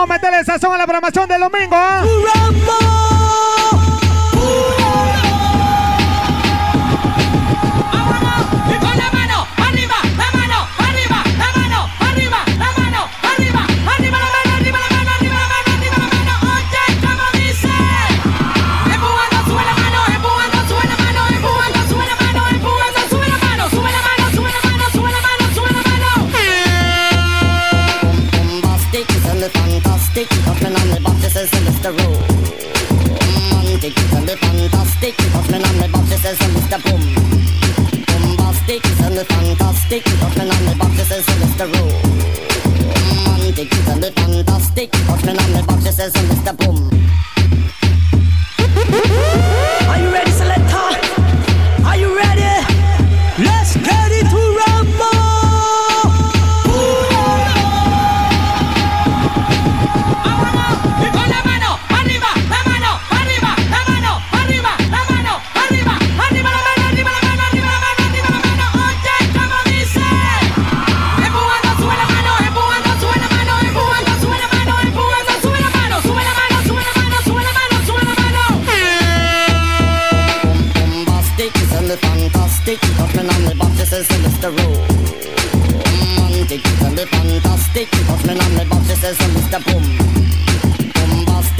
Vamos a meterle sazón a la programación del domingo, ¿ah? This is Mr. Rowe. Romantic, tell me fantastic. Touching on me back, this is Mr. Boom. Bombastic, tell me fantastic. Touching on me back, this is Mr. Rowe. Romantic, tell me fantastic. Touching on me back, this is Mr.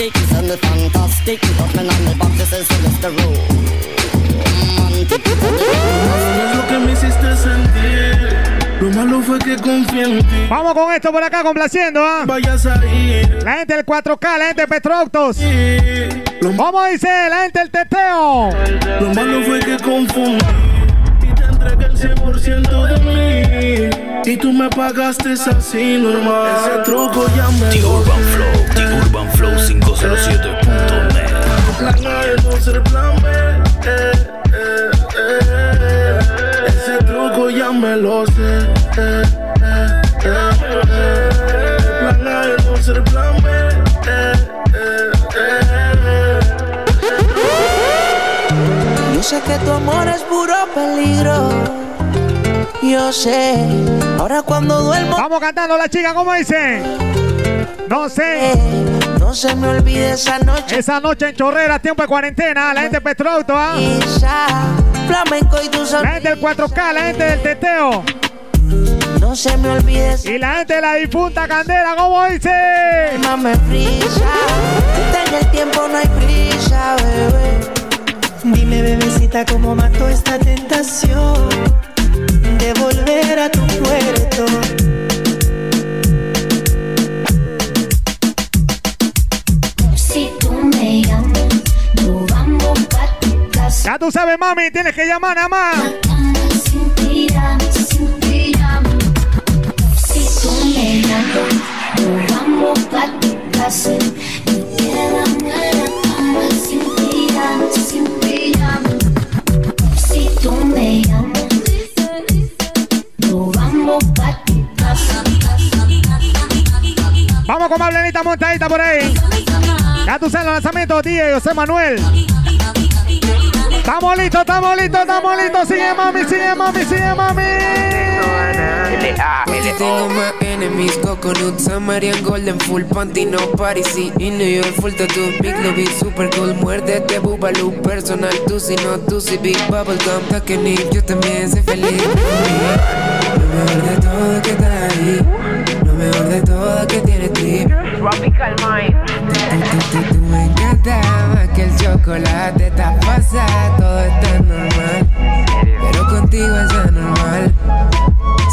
Bombastic, tell me fantastic. Touching on me back, this is Mr. Rowe. Romantic, tell me Es lo que me hiciste sentir. Lo malo fue que confié en ti. Vamos con esto por acá, complaciendo, ¿ah? Vayas a ir. La gente del 4K, la gente de Petroautos. ¿Cómo dice la gente del teteo? Lo malo fue que confundí. Y te entregué el 100% de mí. Y tú me pagaste así normal. Ese truco ya me The Urban Flow, The Urban Flow 507.net. Plan A es no ser plan B. eh, eh, eh. Ese truco ya me lo sé. eh, eh, eh, eh. Plan A es no ser plan B. eh, eh, eh. Yo sé que tu amor es puro peligro. Yo sé. Ahora cuando duermo. Vamos cantando la chica, ¿cómo dice? No sé. No se me olvide esa noche. Esa noche en Chorrera, tiempo de cuarentena, la gente de Petroauto, ¿ah? Flamenco y tus La gente del 4K, la gente del teteo. No se me olvide. Y la gente de la difunta candela, ¿cómo dice? Mame prisa. En el tiempo no hay prisa, bebé. Dime, bebecita, cómo mató esta tentación de volver a tu puerto. Si tú me llamas, nos vamos pa' tu casa. Ya tú sabes, mami, tienes que llamar a más. Sin sin. Si tú me llamas, vamos pa' tu casa. Vamos con Marlenita montadita por ahí. Ya tú sabes los lanzamientos, DJ José Manuel. Estamos listos, estamos listos, estamos listos. Sigue mami, sigue mami, sigue mami. Tengo más enemies, coconut, Samarian, golden, full panty, no sí, in New York, full tattoo, big lobby, super cool, muérdete, bubalú, personal, tú si no, tú si big bubble gum, taquení, yo también soy feliz. Lo mejor de todo que está ahí, mejor de todo que tiene ti. Tropical Mind. Tú, tú me encanta más que el chocolate, está pasada, todo está normal, pero contigo es anormal.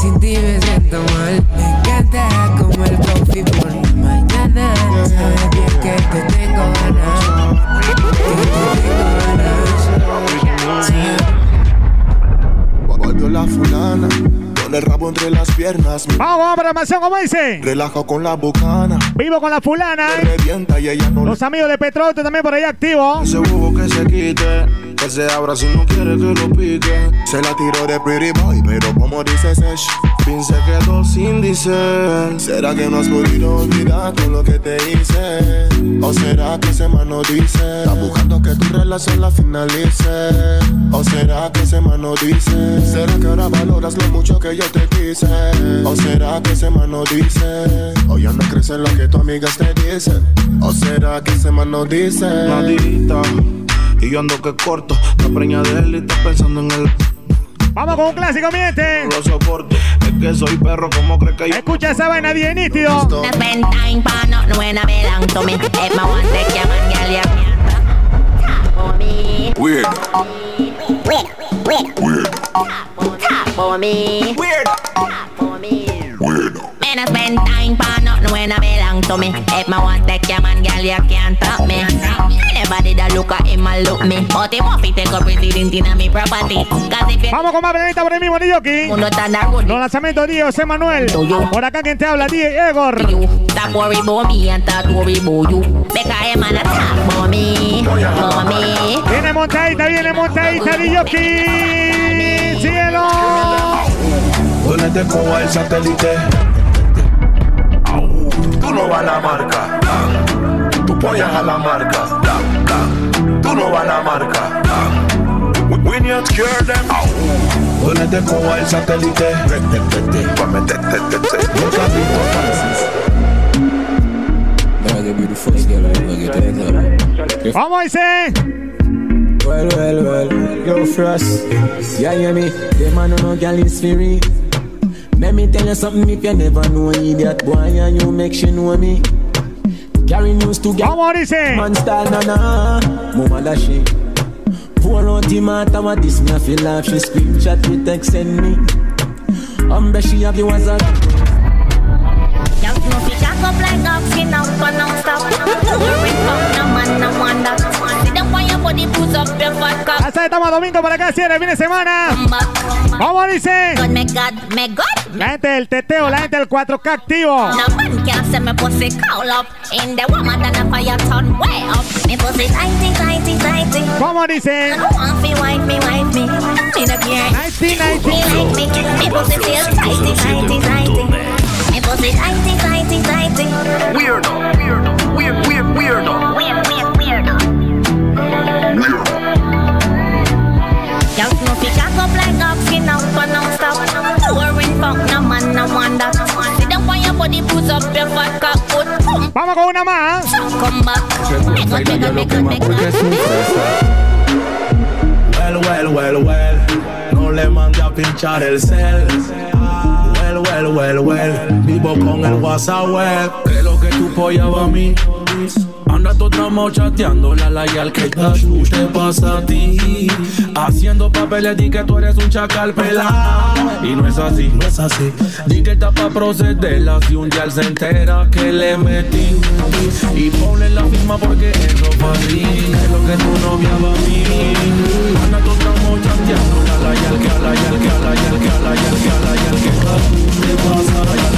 Sin ti me siento mal. Me encanta como el coffee por la mañana. Sabes bien que te tengo ganas. Que te tengo ganas. Sí. Volvió la fulana, con el rabo entre las piernas. Vamos, vamos, programación, ¿cómo dice? Relajo con la bucana. Vivo con la fulana. Me revienta y ella no Los amigos de Petrote también por ahí activos. Ese huevo que se quite, que se abra si no quiere que lo pique. Se la tiró de pretty boy, pero como dice Sesh, fin se quedó sin dice. ¿Será que no has podido olvidar todo lo que te hice? ¿O será que ese man no dice? Está buscando que tu relación la finalice. ¿O será que ese man no dice? ¿Será que ahora valoras lo mucho que yo te quise? ¿O será que ese man no dice? O ya no crees lo que tus amigas te dicen? ¿O será que ese man no dice? Nadita, y yo ando que corto. La preña de él y está pensando en él. Vamos con un clásico, miente. No lo soporto, es que soy perro, como crees que yo? Escucha esa vaina bien nítido. Weird. Weird, weird, weird. I spend time pa nothing when I belong to me. If my one take your man, girl, you can't stop me. I never did a look at him and look me. But him want to take a president in my property. Cause if Vamos con más por el mismo. Los lanzamientos de José Manuel. Por acá quien te habla, DJ Egor. Stop worry about me and start worry about you. Because I'm on a top for me, for me. Viene montadita, viene montadita, DJ Yoki. Cielo. El satélite. Au, Tú no vas a la marca. Tú pollas a la marca. Tú no vas a la marca. We need to cure them. Au, Ponete como el satélite. Nunca has visto Francis. Vamos, dice. Well, well, well, yo, Frost. Yeah, hear me? The man no girl is free. Let me tell you something if you never know idiot boy and you make she know me. Carry news to get Vamos, dice. Man style na na, mama da she. Pour out the matter what this me I feel laugh. She screenshot me text send me. Umbre she have the WhatsApp. Just no fi jack up like dog skin out for non-stop. No worry about no man, no one that. Sit down on your body, put up your fat cock. Hasta estamos domingo para acá, cierre, fin de semana. Vamos, dice. God, me God, me God. La gente del teteo, la gente del 4K activo. No man can say me pussy call up. In the woman than a fire turn way up. Me pussy tighty, tighty, tighty. ¿Cómo dice? I want fi wife me, wife me. Me no care. Nighty, nighty. Me like me. Me pussy feel tighty, tighty, tighty. Me pussy tighty, tighty, tighty. Weirdo, weirdo, weird, weird, weirdo. Weird, weird, weirdo. Y'all know fi cock up like up, skin out but no stop. Vamos con una más. Well, well, well, well. No le mande a pinchar el cel. Well, well, well, well. Vivo con el WhatsApp web. Que lo que tú pollaba a mí. Anda todo tramo chateando la layal que Dash te pasa a ti. Haciendo papeles di que tú eres un chacal pelado. Y no es así, no es así. Di que está pa' procederla si un día se entera que le metí. Y ponle la firma porque eso fue así. Es lo que tu novia va a mí. Anda todo tramo chateando la que a la a la yal que a la a te pasa a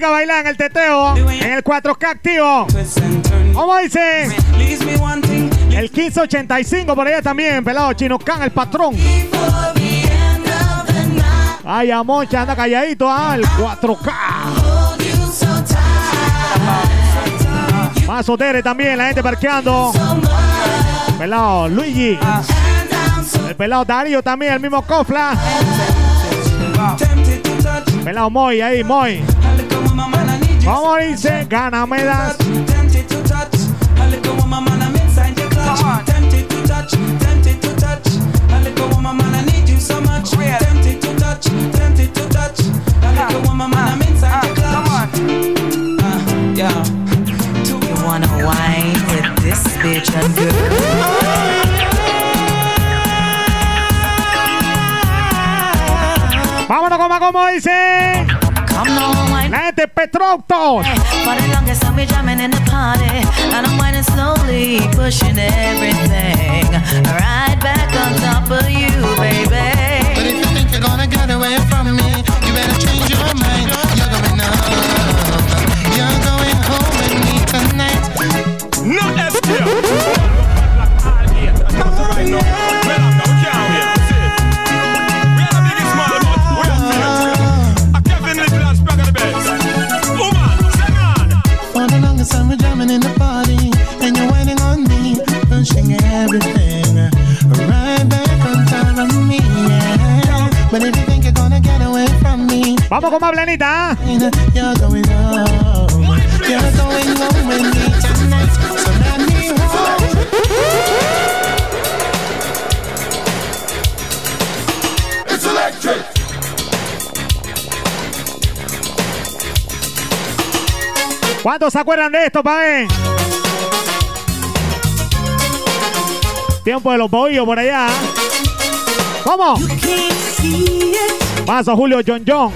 Vamos a poner a la chica a bailar en el teteo. En el 4K activo. ¿Cómo dice? El 1585 por allá también, pelado chino can, el patrón. Ay, Amoncha, anda calladito, ah, el 4K. Más Sotere también, la gente parqueando. Pelado Luigi. El pelado Darío también, el mismo Cofla. Pelado Moy, ahí, Moy. ¿Cómo dice? Gana, me das. Man, I'm. Uh, bitch and Vámonos como, como dice. La gente Pushing everything. Right back on top of you, me home. It's electric. ¿Cuántos se acuerdan de esto, pa' ver? Tiempo de los bohíos por allá. ¿Cómo? Paso Julio John John.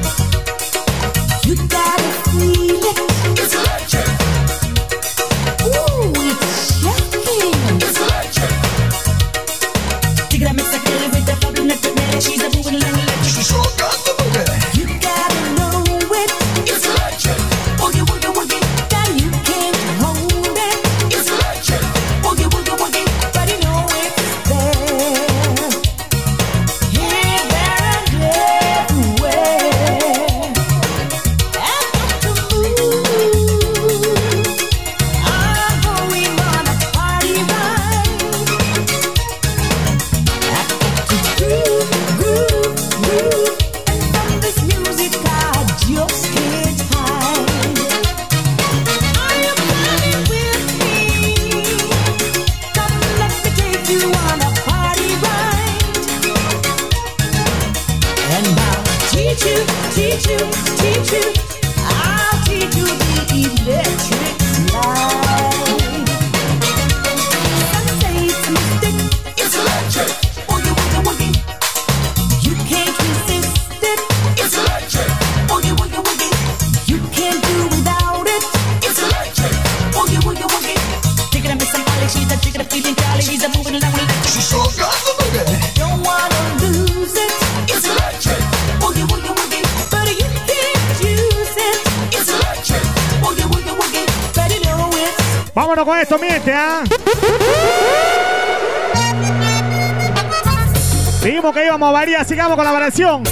Sigamos con la variación.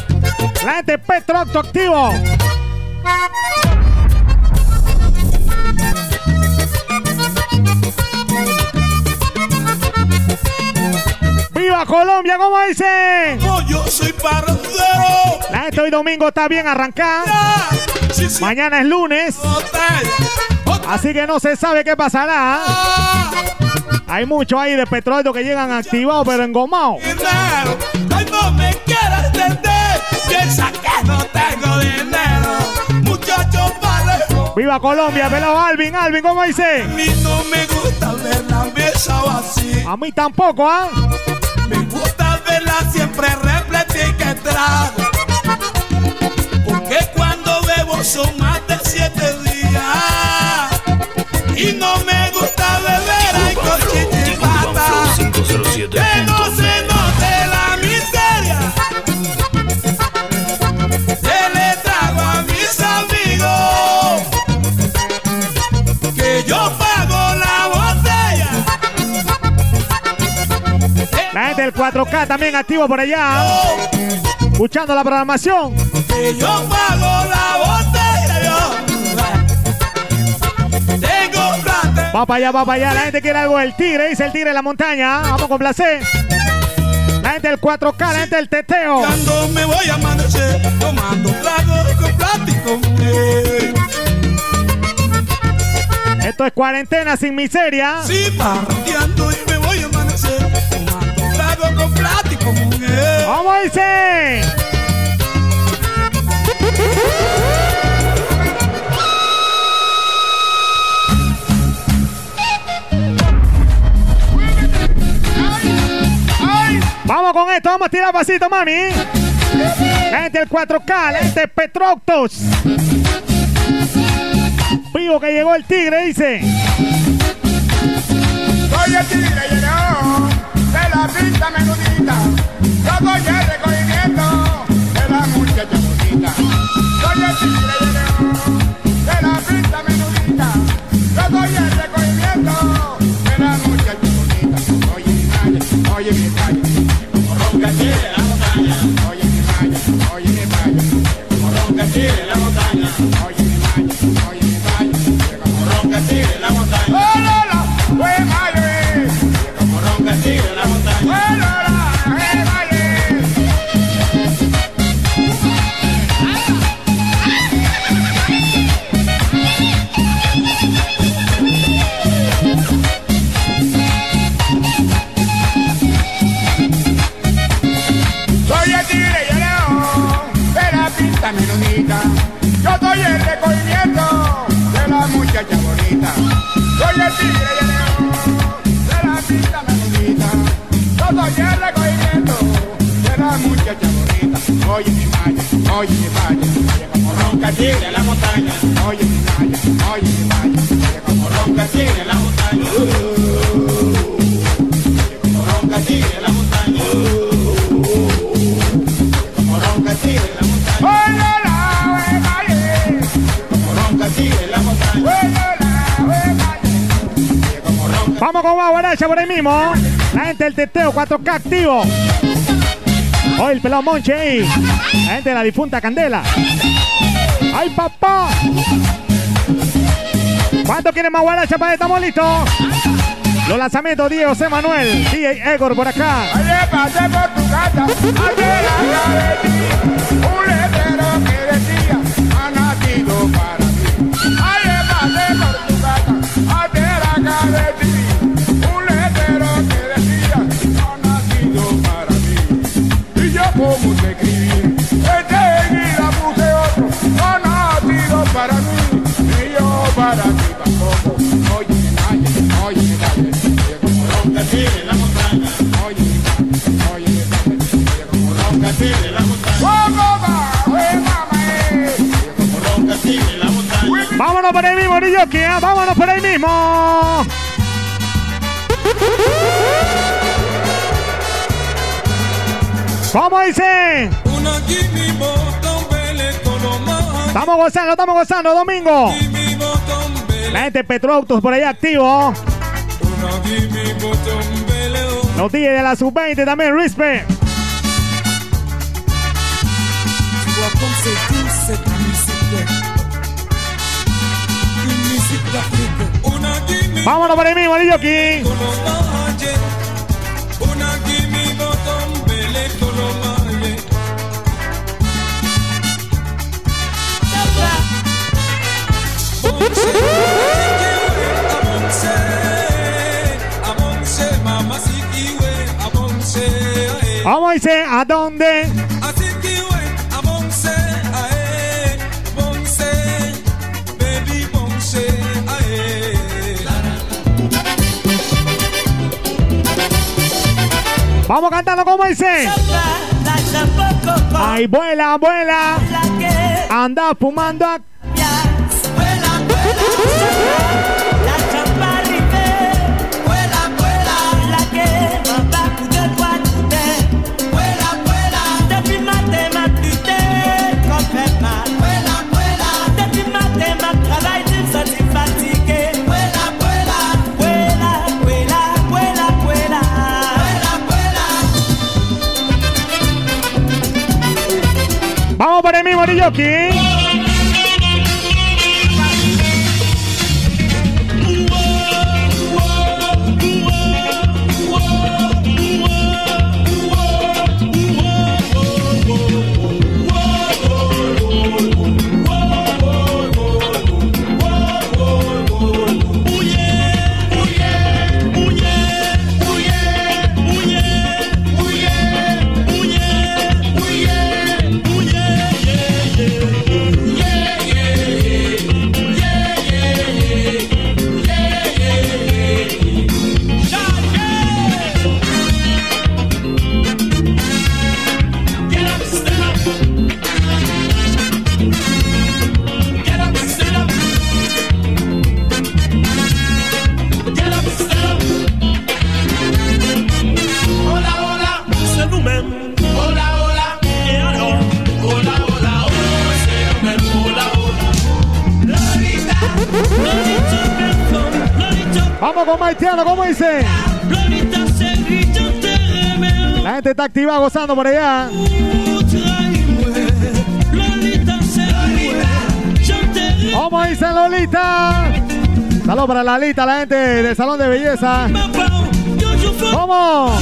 La gente Petro activo. ¡Viva Colombia! ¿Cómo dice? yo soy parrandero. La gente hoy domingo está bien arrancada. Mañana es lunes. Así que no se sabe qué pasará. Hay muchos ahí de petróleo que llegan activados pero engomados. Ay, no me quieras entender. Piensa que no tengo dinero. Muchacho parejo. ¡Viva Colombia! Pelado Alvin, Alvin, ¿cómo dice? A mí no me gusta ver la mesa vacía. A mí tampoco, ¿ah? Me gusta verla siempre repleta y que trago. Porque cuando bebo son más de siete días. Y no me Que no se note la miseria. Que le trago a mis amigos. Que yo pago la botella. La gente del 4K también activo por allá. Escuchando la programación. Que yo pago la botella. Va para allá, va para allá. La gente quiere algo del tigre, dice el tigre de la montaña. Vamos a complacer. La gente del 4K, la gente del teteo. Cuando me voy a amanecer tomando tragos con plástico. eh. Esto es cuarentena sin miseria. Sí, parrandeando y me voy a amanecer tomando trago con plástico. mujer. ¿Cómo dice? Vamos con esto, vamos a tirar pasito, mami. La gente del 4K, la gente de Petroctos. Vivo que llegó el tigre, dice. Soy el tigre llenado de la pista menudita. Yo soy el recogimiento de la muchacha bonita. Soy el tigre llenado de la pista menudita. Yo soy el recogimiento de la muchacha bonita. Oye mi maya, oye mi maya, Oye mi maya, oye mi maya, como ronca en la montaña. Oye mi maya, oye oye mi maya, oye como ronca en la montaña, oye mi maya, oye mi maya, oye como ronca en la montaña, oye como ronca en la montaña, oye como ronca en la montaña, oye como ronca en la montaña. Vamos con más guaracha por ahí mismo. La gente del teteo 4K activo. Hoy el pelado Monche. La gente la difunta Candela. ¡Ay, papá! ¿Cuánto quieren más guaracha para estamos listos? Los lanzamientos Diego José Manuel, DJ Egor por acá. Oye, pasé por tu casa, Vámonos por ahí mismo, Niyoki, ¿eh? Vámonos por ahí mismo. ¿Cómo dice? Estamos gozando, estamos gozando, domingo. La gente Petroautos por ahí activo. Los días de la sub-20 también, respect. Vámonos por ahí mismo, Niyoki. Vamos dice, ¿a dónde? Vamos cantando como dice. Ay, vuela, vuela. Anda fumando a... Por el mismo Lolita, Maitiano, ¿cómo dice? Lolita, chérie, je t'aime. La gente está activada gozando por allá. Lolita. ¿Cómo dice Lolita? Saludos para Lalita, la gente del Salón de Belleza. ¿Cómo?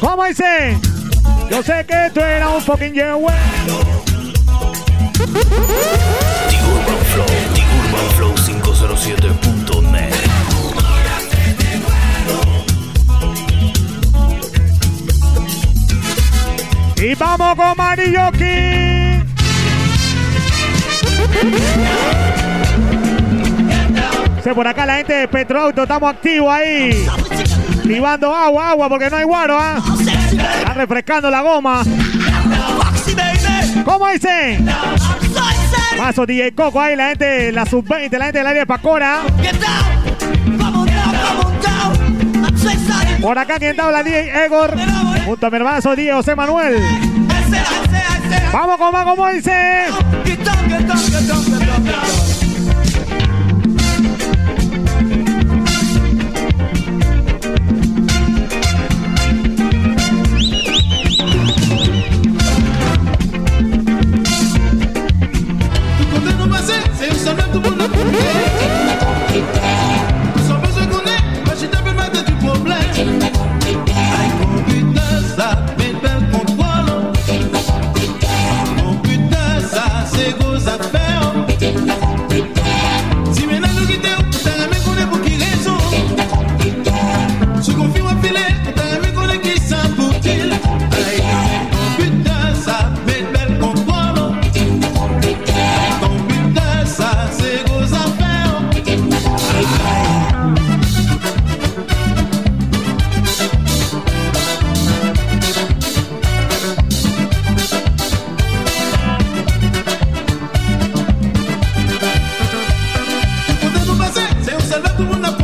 ¿Cómo dice? Yo sé que tú eras un fucking yeah, güey. Urban Flow, Urban Flow 507.net. Y vamos con Mariyoki. Se por acá la gente de Petroauto, estamos activos ahí. Libando agua, agua, porque no hay guaro, ¿ah? Está refrescando la goma. ¿Cómo dice? Paso DJ Coco ahí, la gente, la sub-20, la gente del área de Pacora. Por acá quien te habla DJ Egor. Junto a mi hermano DJ José Manuel. Vamos con más, como Música salve a todo mundo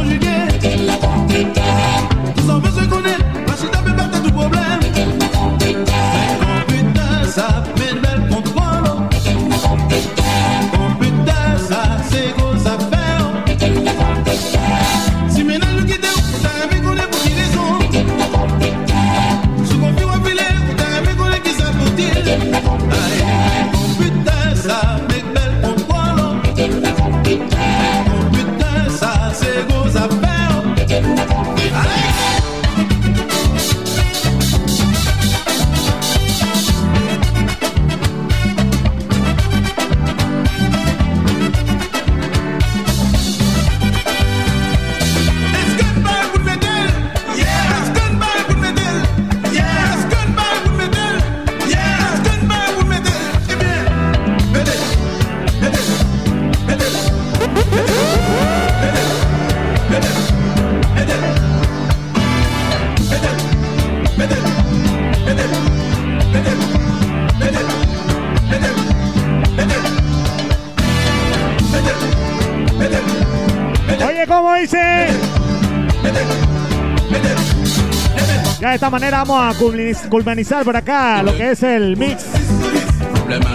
esta manera vamos a culminiz- culminizar por acá lo que es el mix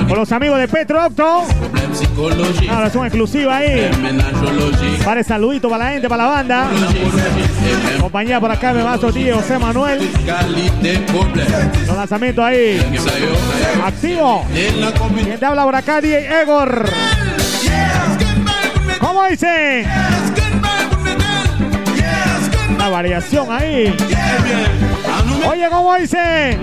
con los amigos de Petro Octo. Ahora es una exclusiva ahí. Para el saludito para la gente, para la banda. Compañía por acá, me mazo tío José Manuel. Los lanzamientos ahí. Activo. ¿Quién te habla por acá? DJ Egor. ¿Cómo dice? Una variación ahí. Oye, ¿cómo dice?